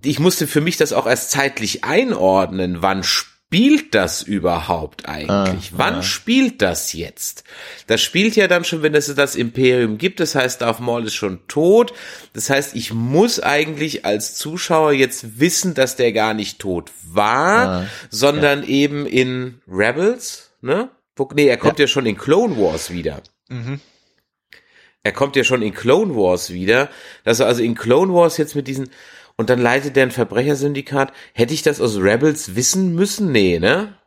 Ich musste für mich das auch erst zeitlich einordnen, wann spielt das überhaupt eigentlich? Ah, Wann ah. spielt das jetzt? Das spielt ja dann schon, wenn es das Imperium gibt. Das heißt, Darth Maul ist schon tot. Das heißt, ich muss eigentlich als Zuschauer jetzt wissen, dass der gar nicht tot war, ah, sondern ja. eben in Rebels, ne? Nee, er kommt ja, ja schon in Clone Wars wieder. Mhm. Er kommt ja schon in Clone Wars wieder. Dass er also in Clone Wars jetzt mit diesen, und dann leitet der ein Verbrechersyndikat. Hätte ich das aus Rebels wissen müssen? Nee, ne?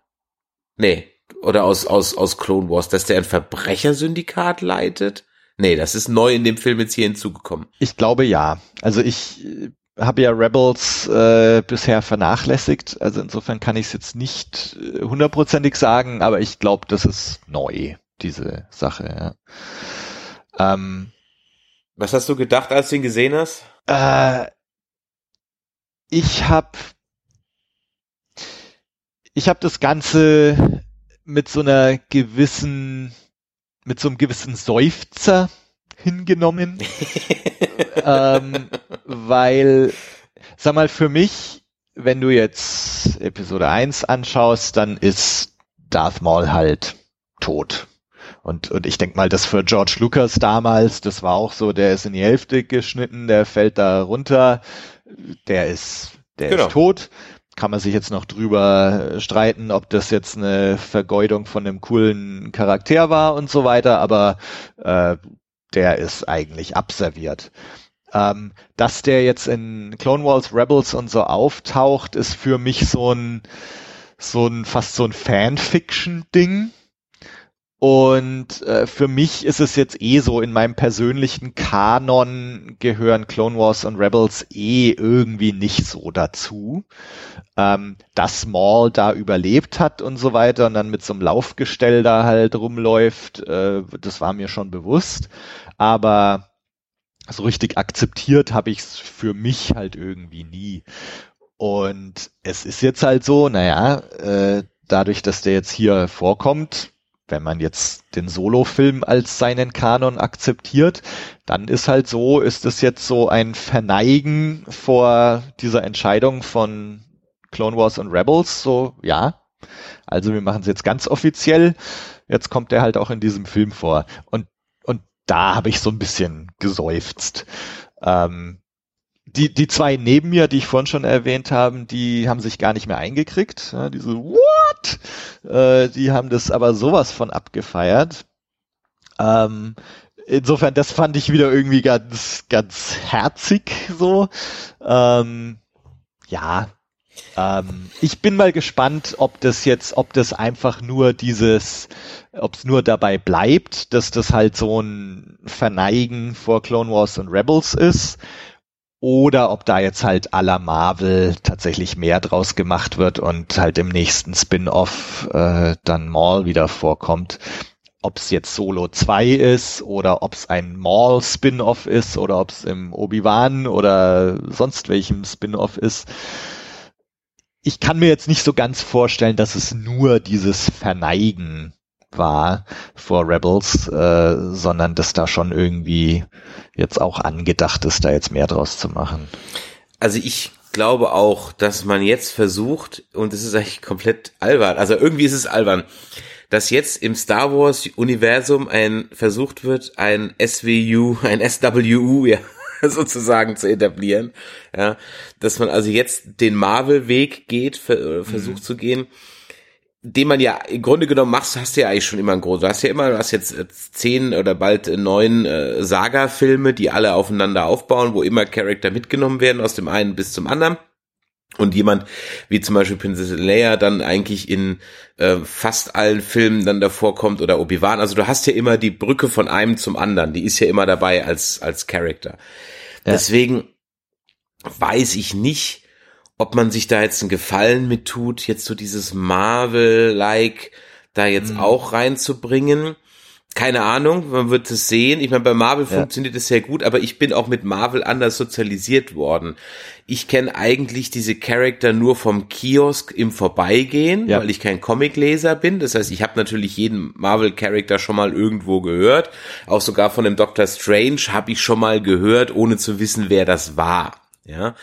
Nee. Oder aus, aus, aus Clone Wars, dass der ein Verbrechersyndikat leitet? Nee, das ist neu in dem Film jetzt hier hinzugekommen. Ich glaube ja. Also ich äh, habe ja Rebels äh, bisher vernachlässigt. Also insofern kann ich es jetzt nicht äh, hundertprozentig sagen, aber ich glaube, das ist neu, diese Sache. Ja. Ähm, Was hast du gedacht, als du ihn gesehen hast? Äh, ich habe ich habe das Ganze mit so einer gewissen, mit so einem gewissen Seufzer hingenommen, ähm, weil, sag mal, für mich, wenn du jetzt Episode 1 anschaust, dann ist Darth Maul halt tot. Und, und ich denke mal, das für George Lucas damals, das war auch so, der ist in die Hälfte geschnitten, der fällt da runter, der ist, der genau. ist tot. Kann man sich jetzt noch drüber streiten, ob das jetzt eine Vergeudung von einem coolen Charakter war und so weiter, aber äh, der ist eigentlich abserviert. Ähm, dass der jetzt in Clone Wars Rebels und so auftaucht, ist für mich so ein, so ein, fast so ein Fanfiction-Ding und äh, für mich ist es jetzt eh so, in meinem persönlichen Kanon gehören Clone Wars und Rebels eh irgendwie nicht so dazu. Ähm, dass Maul da überlebt hat und so weiter und dann mit so einem Laufgestell da halt rumläuft, äh, das war mir schon bewusst. Aber so richtig akzeptiert habe ich es für mich halt irgendwie nie. Und es ist jetzt halt so, naja, äh, dadurch, dass der jetzt hier vorkommt, wenn man jetzt den Solo-Film als seinen Kanon akzeptiert, dann ist halt so, ist es jetzt so ein Verneigen vor dieser Entscheidung von Clone Wars und Rebels, so, ja. Also wir machen es jetzt ganz offiziell. Jetzt kommt er halt auch in diesem Film vor. Und, und da habe ich so ein bisschen geseufzt. Ähm, die, die zwei neben mir, die ich vorhin schon erwähnt habe, die haben sich gar nicht mehr eingekriegt. Ja, diese What? Äh, die haben das aber sowas von abgefeiert. Ähm, insofern, das fand ich wieder irgendwie ganz, ganz herzig so. Ähm, ja. Ähm, ich bin mal gespannt, ob das jetzt, ob das einfach nur dieses, ob es nur dabei bleibt, dass das halt so ein Verneigen vor Clone Wars und Rebels ist oder ob da jetzt halt à la Marvel tatsächlich mehr draus gemacht wird und halt im nächsten Spin-off äh, dann Maul wieder vorkommt. Ob es jetzt Solo 2 ist oder ob es ein Maul Spin-off ist oder ob es im Obi-Wan oder sonst welchem Spin-off ist. Ich kann mir jetzt nicht so ganz vorstellen, dass es nur dieses Verneigen war vor Rebels, äh, sondern dass da schon irgendwie jetzt auch angedacht ist, da jetzt mehr draus zu machen. Also ich glaube auch, dass man jetzt versucht, und es ist eigentlich komplett albern, also irgendwie ist es albern, dass jetzt im Star Wars Universum ein versucht wird, ein SWU, ein SWU, ja, sozusagen zu etablieren, ja, dass man also jetzt den Marvel Weg geht, versucht mhm. zu gehen den man ja im Grunde genommen machst, hast du ja eigentlich schon immer ein groß. Du hast ja immer, du hast jetzt äh, zehn oder bald neun äh, Saga-Filme, die alle aufeinander aufbauen, wo immer Charakter mitgenommen werden, aus dem einen bis zum anderen. Und jemand wie zum Beispiel Prinzessin Leia dann eigentlich in äh, fast allen Filmen dann davor kommt oder Obi-Wan. Also du hast ja immer die Brücke von einem zum anderen. Die ist ja immer dabei als, als Charakter. Ja. Deswegen weiß ich nicht, ob man sich da jetzt einen Gefallen mit tut, jetzt so dieses Marvel-like da jetzt mhm. auch reinzubringen. Keine Ahnung, man wird es sehen. Ich meine, bei Marvel ja. funktioniert es sehr gut, aber ich bin auch mit Marvel anders sozialisiert worden. Ich kenne eigentlich diese Charakter nur vom Kiosk im Vorbeigehen, ja. weil ich kein Comicleser bin. Das heißt, ich habe natürlich jeden Marvel-Charakter schon mal irgendwo gehört. Auch sogar von dem Doctor Strange habe ich schon mal gehört, ohne zu wissen, wer das war ja,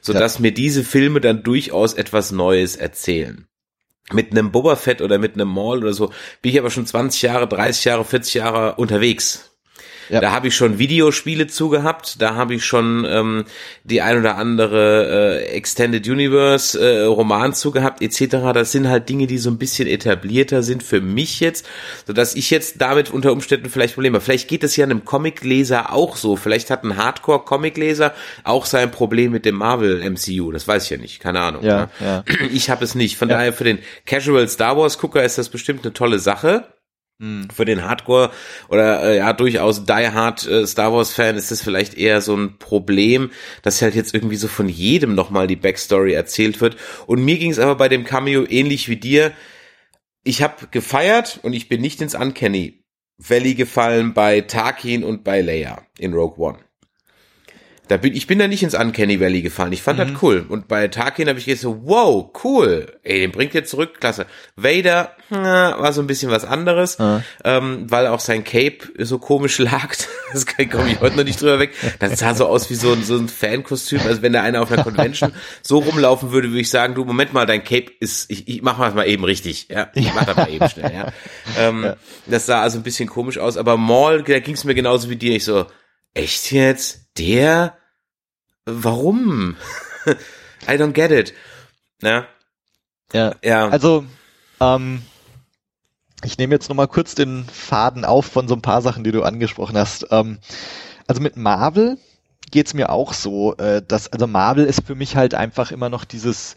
so dass ja. mir diese Filme dann durchaus etwas Neues erzählen. Mit einem Boba Fett oder mit einem Maul oder so bin ich aber schon 20 Jahre, 30 Jahre, 40 Jahre unterwegs. Ja. Da habe ich schon Videospiele zugehabt, da habe ich schon ähm, die ein oder andere äh, Extended Universe äh, Roman zugehabt etc. Das sind halt Dinge, die so ein bisschen etablierter sind für mich jetzt, so dass ich jetzt damit unter Umständen vielleicht Probleme. Vielleicht geht es ja einem Comicleser auch so. Vielleicht hat ein Hardcore Comicleser auch sein Problem mit dem Marvel MCU. Das weiß ich ja nicht, keine Ahnung. Ja, ja. Ich habe es nicht. Von ja. daher für den Casual Star Wars Gucker ist das bestimmt eine tolle Sache. Hm. Für den Hardcore oder äh, ja durchaus Die Hard äh, Star Wars Fan ist das vielleicht eher so ein Problem, dass halt jetzt irgendwie so von jedem nochmal die Backstory erzählt wird. Und mir ging es aber bei dem Cameo ähnlich wie dir. Ich habe gefeiert und ich bin nicht ins Uncanny Valley gefallen bei Tarkin und bei Leia in Rogue One. Da bin, ich bin da nicht ins Uncanny Valley gefallen. Ich fand mhm. das cool. Und bei Tarkin habe ich gesagt so, wow, cool. Ey, den bringt ihr zurück, klasse. Vader na, war so ein bisschen was anderes, mhm. ähm, weil auch sein Cape so komisch lag. Das komme ich heute noch nicht drüber weg. Das sah so aus wie so ein, so ein Fankostüm. Also wenn da einer auf einer Convention so rumlaufen würde, würde ich sagen, du, Moment mal, dein Cape ist, ich, ich mach mal eben richtig. Ja, ich mach das mal eben schnell. Ja. Ähm, ja. Das sah also ein bisschen komisch aus. Aber Maul, da ging es mir genauso wie dir. Ich so, echt jetzt? Der? Warum? I don't get it. Ja. Ja. ja. Also, ähm, ich nehme jetzt nochmal kurz den Faden auf von so ein paar Sachen, die du angesprochen hast. Ähm, also mit Marvel geht's mir auch so, äh, dass, also Marvel ist für mich halt einfach immer noch dieses,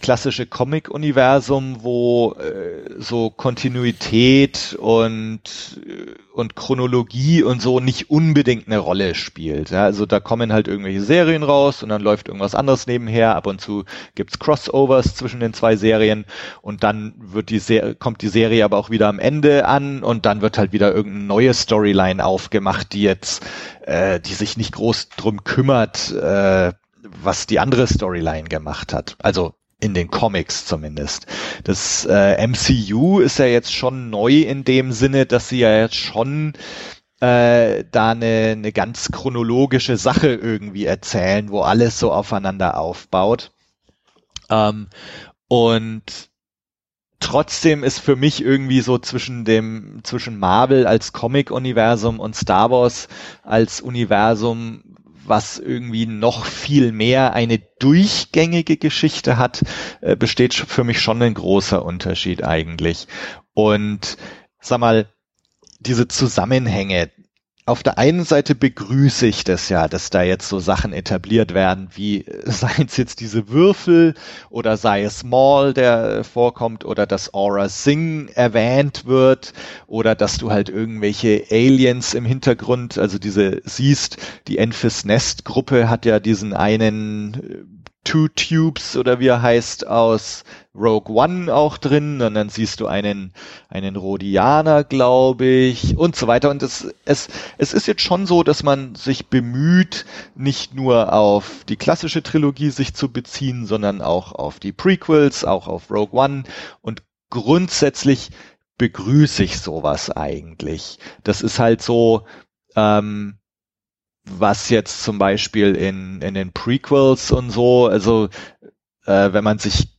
klassische Comic-Universum, wo äh, so Kontinuität und, äh, und Chronologie und so nicht unbedingt eine Rolle spielt. Ja? Also da kommen halt irgendwelche Serien raus und dann läuft irgendwas anderes nebenher. Ab und zu gibt's Crossovers zwischen den zwei Serien und dann wird die Serie, kommt die Serie aber auch wieder am Ende an und dann wird halt wieder irgendeine neue Storyline aufgemacht, die jetzt, äh, die sich nicht groß drum kümmert, äh, was die andere Storyline gemacht hat. Also in den Comics zumindest. Das äh, MCU ist ja jetzt schon neu in dem Sinne, dass sie ja jetzt schon äh, da eine, eine ganz chronologische Sache irgendwie erzählen, wo alles so aufeinander aufbaut. Ähm, und trotzdem ist für mich irgendwie so zwischen dem, zwischen Marvel als Comic-Universum und Star Wars als Universum was irgendwie noch viel mehr eine durchgängige Geschichte hat, äh, besteht für mich schon ein großer Unterschied eigentlich. Und sag mal, diese Zusammenhänge, auf der einen Seite begrüße ich das ja, dass da jetzt so Sachen etabliert werden, wie äh, seien es jetzt diese Würfel oder sei es Maul, der vorkommt oder dass Aura Singh erwähnt wird oder dass du halt irgendwelche Aliens im Hintergrund, also diese siehst, die Enfys Nest Gruppe hat ja diesen einen äh, Two Tubes oder wie er heißt aus Rogue One auch drin. Und dann siehst du einen einen Rhodianer, glaube ich und so weiter. Und es es es ist jetzt schon so, dass man sich bemüht, nicht nur auf die klassische Trilogie sich zu beziehen, sondern auch auf die Prequels, auch auf Rogue One. Und grundsätzlich begrüße ich sowas eigentlich. Das ist halt so ähm, was jetzt zum Beispiel in, in den Prequels und so, also äh, wenn man sich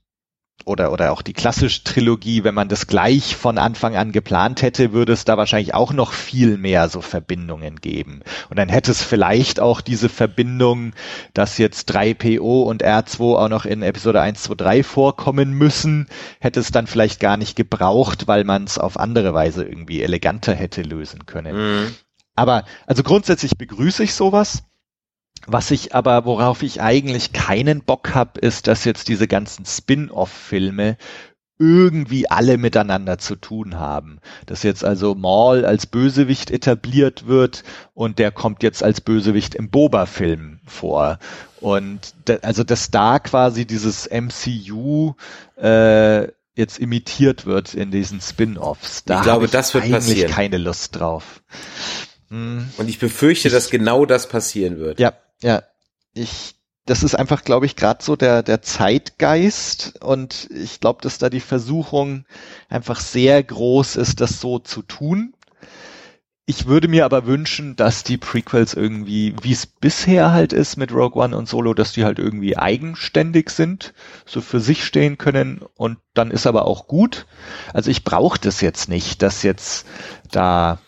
oder, oder auch die klassische Trilogie, wenn man das gleich von Anfang an geplant hätte, würde es da wahrscheinlich auch noch viel mehr so Verbindungen geben. Und dann hätte es vielleicht auch diese Verbindung, dass jetzt 3PO und R2 auch noch in Episode 1, 2, 3 vorkommen müssen, hätte es dann vielleicht gar nicht gebraucht, weil man es auf andere Weise irgendwie eleganter hätte lösen können. Mhm. Aber also grundsätzlich begrüße ich sowas. Was ich aber, worauf ich eigentlich keinen Bock habe, ist, dass jetzt diese ganzen Spin-off-Filme irgendwie alle miteinander zu tun haben. Dass jetzt also Maul als Bösewicht etabliert wird und der kommt jetzt als Bösewicht im Boba-Film vor. Und de, also dass da quasi dieses MCU äh, jetzt imitiert wird in diesen Spin-offs. Da ich glaube, das wird eigentlich passieren. keine Lust drauf. Hm. Und ich befürchte, dass genau das passieren wird. Ja, ja. Ich, das ist einfach, glaube ich, gerade so der, der Zeitgeist und ich glaube, dass da die Versuchung einfach sehr groß ist, das so zu tun. Ich würde mir aber wünschen, dass die Prequels irgendwie, wie es bisher halt ist mit Rogue One und Solo, dass die halt irgendwie eigenständig sind, so für sich stehen können und dann ist aber auch gut. Also ich brauche das jetzt nicht, dass jetzt da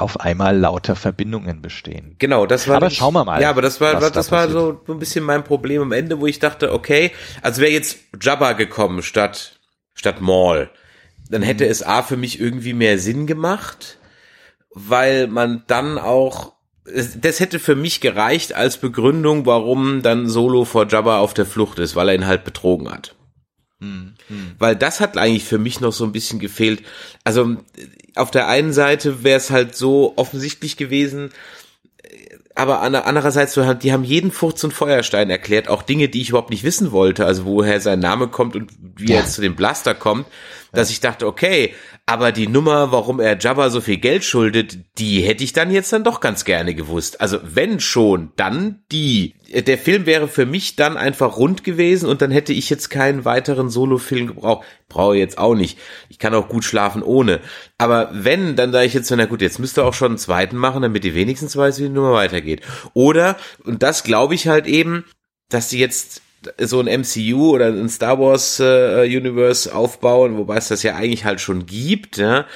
auf einmal lauter Verbindungen bestehen. Genau, das war. Aber das, schauen wir mal. Ja, aber das war, das da war so ein bisschen mein Problem am Ende, wo ich dachte, okay, also wäre jetzt Jabba gekommen statt statt Maul, dann hätte mhm. es a für mich irgendwie mehr Sinn gemacht, weil man dann auch das hätte für mich gereicht als Begründung, warum dann Solo vor Jabba auf der Flucht ist, weil er ihn halt betrogen hat. Hm, hm. Weil das hat eigentlich für mich noch so ein bisschen gefehlt. Also auf der einen Seite wäre es halt so offensichtlich gewesen, aber andererseits, so, die haben jeden Furz und Feuerstein erklärt, auch Dinge, die ich überhaupt nicht wissen wollte, also woher sein Name kommt und wie er jetzt zu dem Blaster kommt, dass ich dachte, okay, aber die Nummer, warum er Jabba so viel Geld schuldet, die hätte ich dann jetzt dann doch ganz gerne gewusst. Also wenn schon, dann die. Der Film wäre für mich dann einfach rund gewesen und dann hätte ich jetzt keinen weiteren Solo-Film gebraucht. Brauche jetzt auch nicht. Ich kann auch gut schlafen ohne. Aber wenn, dann sage ich jetzt so, na gut, jetzt müsste auch schon einen zweiten machen, damit die wenigstens weiß, wie die Nummer weitergeht. Oder, und das glaube ich halt eben, dass die jetzt so ein MCU oder ein Star Wars äh, Universe aufbauen, wobei es das ja eigentlich halt schon gibt. Ja,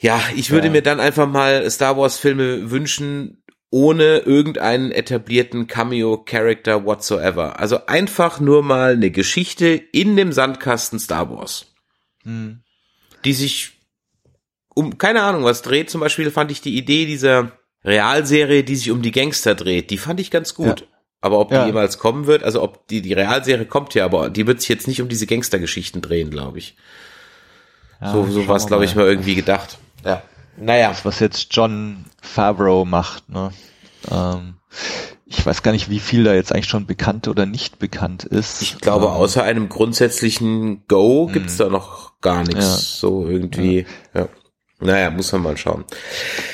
ja ich würde ja. mir dann einfach mal Star Wars Filme wünschen, ohne irgendeinen etablierten Cameo-Character whatsoever. Also einfach nur mal eine Geschichte in dem Sandkasten Star Wars, hm. die sich um keine Ahnung was dreht. Zum Beispiel fand ich die Idee dieser Realserie, die sich um die Gangster dreht, die fand ich ganz gut. Ja. Aber ob ja. die jemals kommen wird, also ob die, die Realserie kommt ja, aber die wird sich jetzt nicht um diese Gangstergeschichten drehen, glaube ich. Ja, so so war es, glaube ich, mal irgendwie gedacht. Ja. Naja. Das, was jetzt John Favreau macht, ne? Ähm, ich weiß gar nicht, wie viel da jetzt eigentlich schon bekannt oder nicht bekannt ist. Ich glaube, ähm, außer einem grundsätzlichen Go gibt's hm. da noch gar nichts. Ja. So irgendwie, ja. Naja, muss man mal schauen.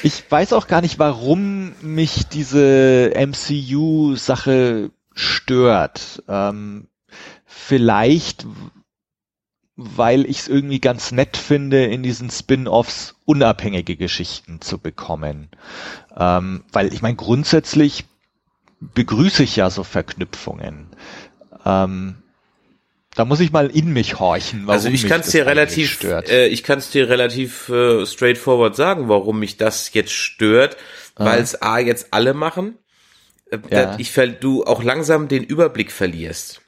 Ich weiß auch gar nicht, warum mich diese MCU-Sache stört. Ähm, vielleicht, weil ich es irgendwie ganz nett finde, in diesen Spin-offs unabhängige Geschichten zu bekommen. Ähm, weil ich meine, grundsätzlich begrüße ich ja so Verknüpfungen. Ähm, da muss ich mal in mich horchen. Warum also ich kann es dir relativ, äh, ich kann es dir relativ äh, straightforward sagen, warum mich das jetzt stört, ah. weil es a jetzt alle machen, äh, ja. ich du auch langsam den Überblick verlierst.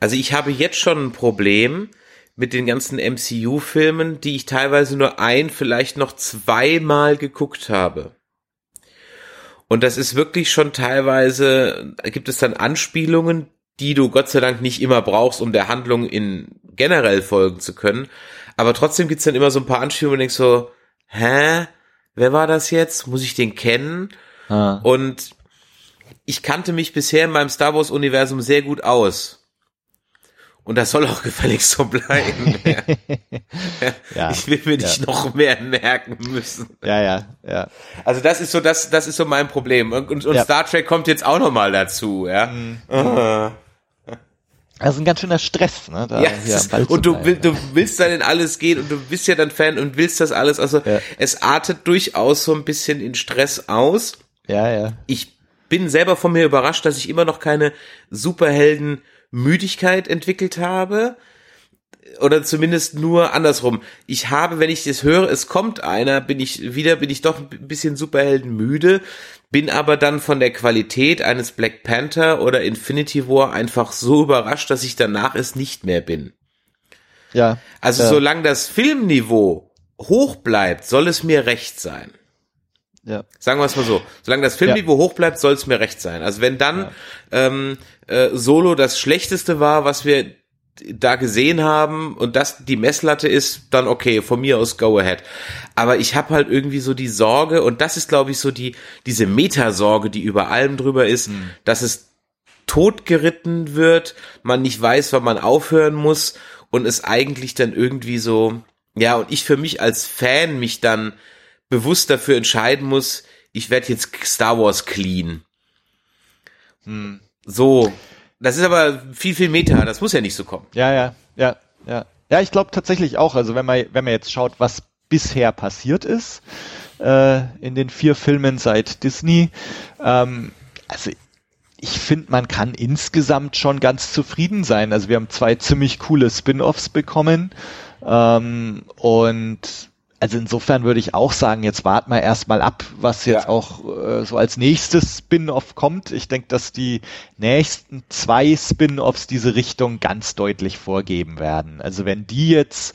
Also ich habe jetzt schon ein Problem mit den ganzen MCU-Filmen, die ich teilweise nur ein, vielleicht noch zweimal geguckt habe. Und das ist wirklich schon teilweise, gibt es dann Anspielungen, die du Gott sei Dank nicht immer brauchst, um der Handlung in generell folgen zu können. Aber trotzdem gibt's dann immer so ein paar Anspielungen, wo du denkst so, hä? Wer war das jetzt? Muss ich den kennen? Ah. Und ich kannte mich bisher in meinem Star Wars Universum sehr gut aus. Und das soll auch gefälligst so bleiben. ja. Ich will mir nicht ja. noch mehr merken müssen. Ja, ja, ja. Also das ist so, das, das ist so mein Problem. Und, und, ja. Star Trek kommt jetzt auch noch mal dazu, ja. Mhm. Uh. Also ein ganz schöner Stress, ne? Da ja, und du, will, du willst dann in alles gehen und du bist ja dann Fan und willst das alles. Also ja. es artet durchaus so ein bisschen in Stress aus. Ja, ja. Ich bin selber von mir überrascht, dass ich immer noch keine Superhelden Müdigkeit entwickelt habe. Oder zumindest nur andersrum. Ich habe, wenn ich das höre, es kommt einer, bin ich wieder, bin ich doch ein bisschen Superhelden müde, bin aber dann von der Qualität eines Black Panther oder Infinity War einfach so überrascht, dass ich danach es nicht mehr bin. Ja. Also ja. solange das Filmniveau hoch bleibt, soll es mir recht sein. Ja. Sagen wir es mal so. Solange das Filmniveau ja. hoch bleibt, soll es mir recht sein. Also wenn dann ja. ähm, äh, Solo das Schlechteste war, was wir da gesehen haben und das die Messlatte ist, dann okay, von mir aus go ahead. Aber ich habe halt irgendwie so die Sorge und das ist glaube ich so die diese Metasorge, die über allem drüber ist, hm. dass es totgeritten wird, man nicht weiß, wann man aufhören muss und es eigentlich dann irgendwie so ja und ich für mich als Fan mich dann bewusst dafür entscheiden muss, ich werde jetzt Star Wars clean. Hm. So. Das ist aber viel, viel Meta. Das muss ja nicht so kommen. Ja, ja, ja, ja. Ja, ich glaube tatsächlich auch. Also wenn man, wenn man jetzt schaut, was bisher passiert ist äh, in den vier Filmen seit Disney, ähm, also ich finde, man kann insgesamt schon ganz zufrieden sein. Also wir haben zwei ziemlich coole Spin-offs bekommen ähm, und also insofern würde ich auch sagen, jetzt warten wir erstmal ab, was jetzt ja. auch äh, so als nächstes Spin-off kommt. Ich denke, dass die nächsten zwei Spin-offs diese Richtung ganz deutlich vorgeben werden. Also wenn die jetzt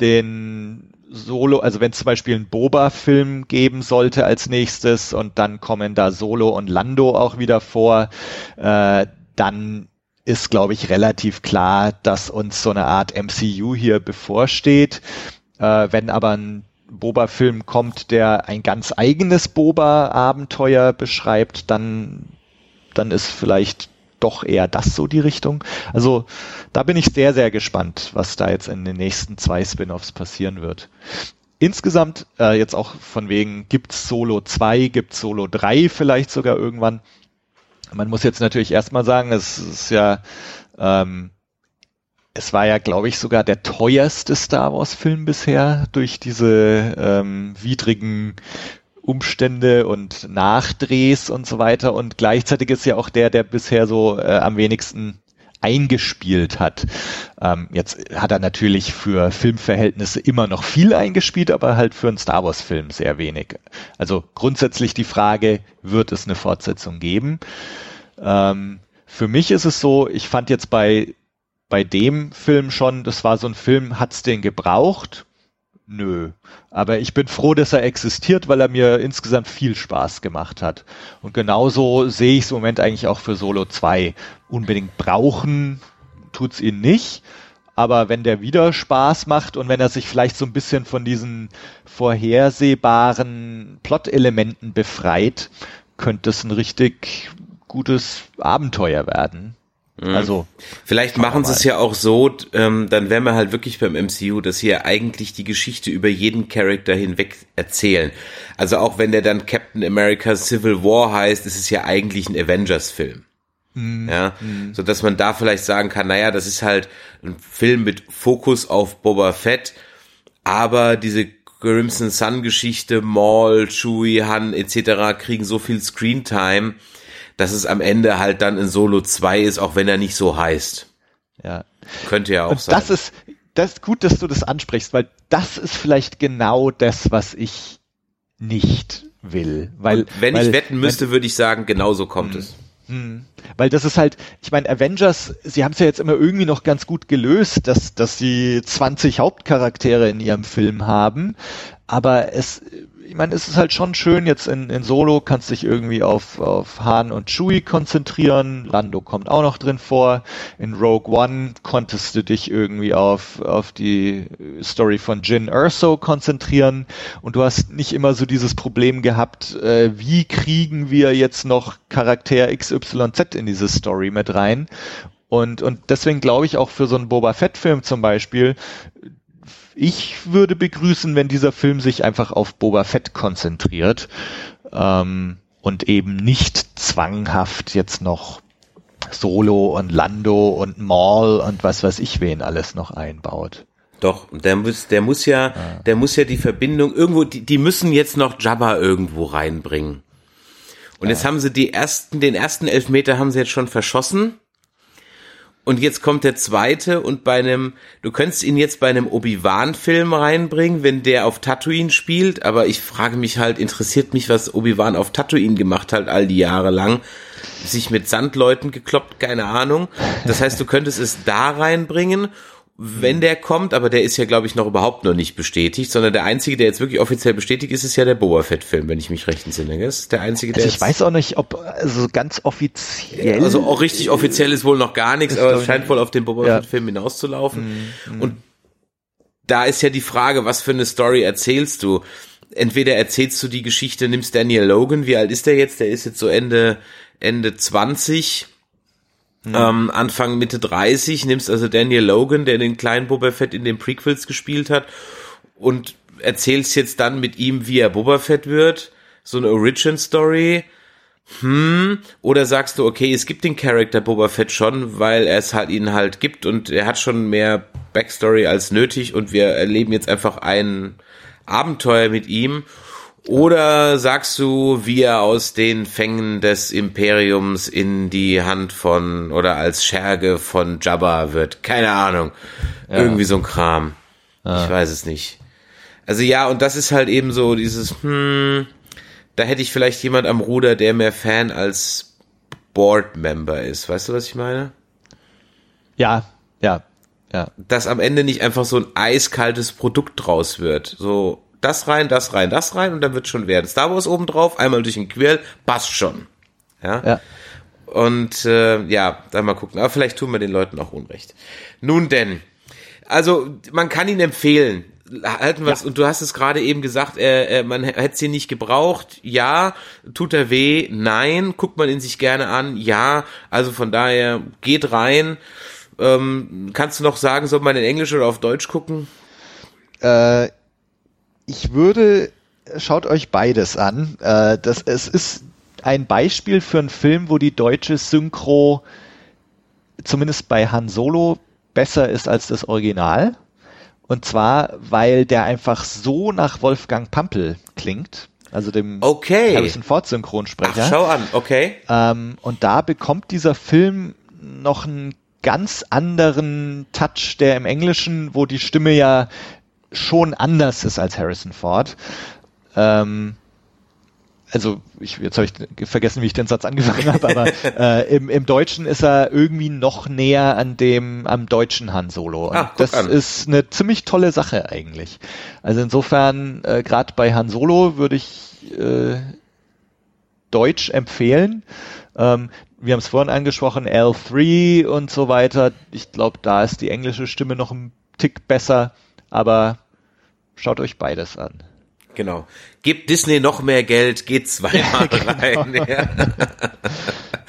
den Solo, also wenn es zum Beispiel einen Boba-Film geben sollte als nächstes und dann kommen da Solo und Lando auch wieder vor, äh, dann ist, glaube ich, relativ klar, dass uns so eine Art MCU hier bevorsteht. Äh, wenn aber ein Boba-Film kommt, der ein ganz eigenes Boba-Abenteuer beschreibt, dann, dann ist vielleicht doch eher das so die Richtung. Also da bin ich sehr, sehr gespannt, was da jetzt in den nächsten zwei Spin-offs passieren wird. Insgesamt, äh, jetzt auch von wegen, gibt's Solo 2, gibt's Solo 3 vielleicht sogar irgendwann. Man muss jetzt natürlich erstmal sagen, es ist ja, ähm, es war ja, glaube ich, sogar der teuerste Star Wars-Film bisher durch diese ähm, widrigen Umstände und Nachdrehs und so weiter. Und gleichzeitig ist ja auch der, der bisher so äh, am wenigsten eingespielt hat. Ähm, jetzt hat er natürlich für Filmverhältnisse immer noch viel eingespielt, aber halt für einen Star Wars-Film sehr wenig. Also grundsätzlich die Frage, wird es eine Fortsetzung geben? Ähm, für mich ist es so, ich fand jetzt bei, bei dem Film schon, das war so ein Film, hat's den gebraucht? Nö. Aber ich bin froh, dass er existiert, weil er mir insgesamt viel Spaß gemacht hat. Und genauso sehe ich es im Moment eigentlich auch für Solo 2. Unbedingt brauchen tut's ihn nicht. Aber wenn der wieder Spaß macht und wenn er sich vielleicht so ein bisschen von diesen vorhersehbaren Plot-Elementen befreit, könnte es ein richtig gutes Abenteuer werden. Mhm. Also vielleicht machen sie es ja auch so, ähm, dann wären wir halt wirklich beim MCU, dass sie ja eigentlich die Geschichte über jeden Charakter hinweg erzählen. Also auch wenn der dann Captain America Civil War heißt, ist es ja eigentlich ein Avengers-Film. Mhm. Ja, mhm. so dass man da vielleicht sagen kann, naja, das ist halt ein Film mit Fokus auf Boba Fett, aber diese Crimson Sun Geschichte, Maul, Chewie, Han etc. kriegen so viel Screentime, dass es am Ende halt dann in Solo 2 ist, auch wenn er nicht so heißt. Ja. Könnte ja auch Und sein. Das ist, das ist gut, dass du das ansprichst, weil das ist vielleicht genau das, was ich nicht will. Weil, Und wenn weil, ich wetten müsste, würde ich sagen, genau so kommt hm. es. Hm. Weil das ist halt, ich meine, Avengers, sie haben es ja jetzt immer irgendwie noch ganz gut gelöst, dass, dass sie 20 Hauptcharaktere in ihrem Film haben, aber es, ich meine, es ist halt schon schön, jetzt in, in Solo kannst dich irgendwie auf, auf Han und Chewie konzentrieren. Lando kommt auch noch drin vor. In Rogue One konntest du dich irgendwie auf, auf die Story von Jin Erso konzentrieren. Und du hast nicht immer so dieses Problem gehabt, äh, wie kriegen wir jetzt noch Charakter XYZ in diese Story mit rein. Und, und deswegen glaube ich auch für so einen Boba Fett-Film zum Beispiel, ich würde begrüßen, wenn dieser Film sich einfach auf Boba Fett konzentriert ähm, und eben nicht zwanghaft jetzt noch Solo und Lando und Maul und was weiß ich wen alles noch einbaut. Doch, der muss, der muss ja, ja. der muss ja die Verbindung irgendwo, die, die müssen jetzt noch Jabba irgendwo reinbringen. Und ja. jetzt haben sie die ersten, den ersten Elfmeter haben sie jetzt schon verschossen. Und jetzt kommt der zweite und bei einem, du könntest ihn jetzt bei einem Obi-Wan-Film reinbringen, wenn der auf Tatooine spielt, aber ich frage mich halt, interessiert mich, was Obi-Wan auf Tatooine gemacht hat all die Jahre lang. Sich mit Sandleuten gekloppt, keine Ahnung. Das heißt, du könntest es da reinbringen wenn der kommt, aber der ist ja, glaube ich, noch überhaupt noch nicht bestätigt, sondern der einzige, der jetzt wirklich offiziell bestätigt ist, ist ja der Boba Fett-Film, wenn ich mich recht entsinne. Das ist der einzige, der. Also ich weiß auch nicht, ob also ganz offiziell. Also auch richtig offiziell ist wohl noch gar nichts, aber es scheint wohl auf den Boba ja. Fett-Film hinauszulaufen. Mhm. Und da ist ja die Frage, was für eine Story erzählst du? Entweder erzählst du die Geschichte, nimmst Daniel Logan, wie alt ist der jetzt? Der ist jetzt so Ende, Ende 20 Mhm. Ähm, Anfang Mitte 30 nimmst also Daniel Logan, der den kleinen Boba Fett in den Prequels gespielt hat und erzählst jetzt dann mit ihm, wie er Boba Fett wird, so eine Origin Story. Hm, oder sagst du, okay, es gibt den Charakter Boba Fett schon, weil er es halt ihn halt gibt und er hat schon mehr Backstory als nötig und wir erleben jetzt einfach ein Abenteuer mit ihm oder sagst du, wie er aus den Fängen des Imperiums in die Hand von oder als Scherge von Jabba wird? Keine Ahnung. Ja. Irgendwie so ein Kram. Ja. Ich weiß es nicht. Also ja, und das ist halt eben so dieses, hm, da hätte ich vielleicht jemand am Ruder, der mehr Fan als Board-Member ist. Weißt du, was ich meine? Ja, ja, ja. Dass am Ende nicht einfach so ein eiskaltes Produkt draus wird. So, das rein, das rein, das rein und dann wird schon werden. Star Wars oben drauf, einmal durch den Quirl, passt schon. Ja. ja. Und äh, ja, dann mal gucken. Aber vielleicht tun wir den Leuten auch Unrecht. Nun denn, also man kann ihn empfehlen. halten wir ja. und du hast es gerade eben gesagt, äh, äh, man hätte sie nicht gebraucht. Ja, tut er weh? Nein. Guckt man ihn sich gerne an? Ja. Also von daher, geht rein. Ähm, kannst du noch sagen, soll man in Englisch oder auf Deutsch gucken? Äh, ich würde, schaut euch beides an. Äh, das, es ist ein Beispiel für einen Film, wo die deutsche Synchro zumindest bei Han Solo besser ist als das Original. Und zwar, weil der einfach so nach Wolfgang Pampel klingt, also dem okay. Harrison Ford Synchronsprecher. Ach, schau an, okay. Ähm, und da bekommt dieser Film noch einen ganz anderen Touch, der im Englischen, wo die Stimme ja schon anders ist als Harrison Ford. Ähm, also ich, jetzt habe ich vergessen, wie ich den Satz angefangen habe, aber äh, im, im Deutschen ist er irgendwie noch näher an dem am deutschen Han Solo. Und ah, das an. ist eine ziemlich tolle Sache eigentlich. Also insofern äh, gerade bei Han Solo würde ich äh, Deutsch empfehlen. Ähm, wir haben es vorhin angesprochen, L3 und so weiter. Ich glaube, da ist die englische Stimme noch ein Tick besser, aber schaut euch beides an. Genau. Gebt Disney noch mehr Geld, geht zweimal ja, rein. Genau. Ja.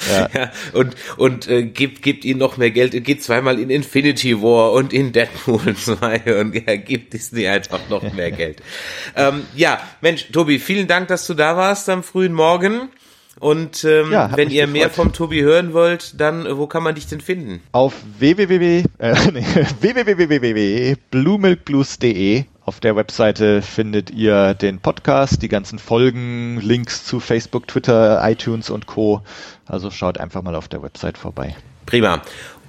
ja. ja. Und, und äh, gibt, gibt ihnen noch mehr Geld, geht zweimal in Infinity War und in Deadpool 2 und ja, gibt Disney einfach noch mehr Geld. Ähm, ja, Mensch, Tobi, vielen Dank, dass du da warst am frühen Morgen. Und ähm, ja, wenn ihr gefreut. mehr vom Tobi hören wollt, dann äh, wo kann man dich denn finden? Auf www, äh, nee, www.bluemilkblues.de auf der Webseite findet ihr den Podcast, die ganzen Folgen, Links zu Facebook, Twitter, iTunes und Co. Also schaut einfach mal auf der Website vorbei. Prima.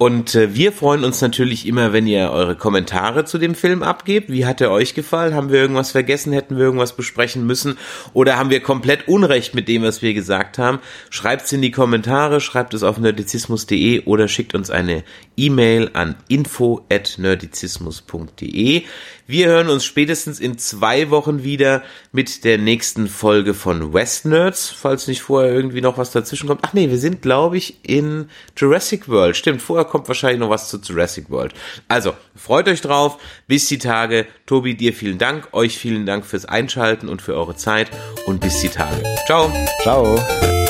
Und äh, wir freuen uns natürlich immer, wenn ihr eure Kommentare zu dem Film abgebt. Wie hat er euch gefallen? Haben wir irgendwas vergessen? Hätten wir irgendwas besprechen müssen? Oder haben wir komplett Unrecht mit dem, was wir gesagt haben? Schreibt es in die Kommentare, schreibt es auf nerdizismus.de oder schickt uns eine E-Mail an info@nerdizismus.de. Wir hören uns spätestens in zwei Wochen wieder mit der nächsten Folge von West Nerds, falls nicht vorher irgendwie noch was dazwischen kommt. Ach nee, wir sind, glaube ich, in Jurassic World. Stimmt, vorher kommt wahrscheinlich noch was zu Jurassic World. Also, freut euch drauf. Bis die Tage. Tobi, dir vielen Dank. Euch vielen Dank fürs Einschalten und für eure Zeit. Und bis die Tage. Ciao. Ciao.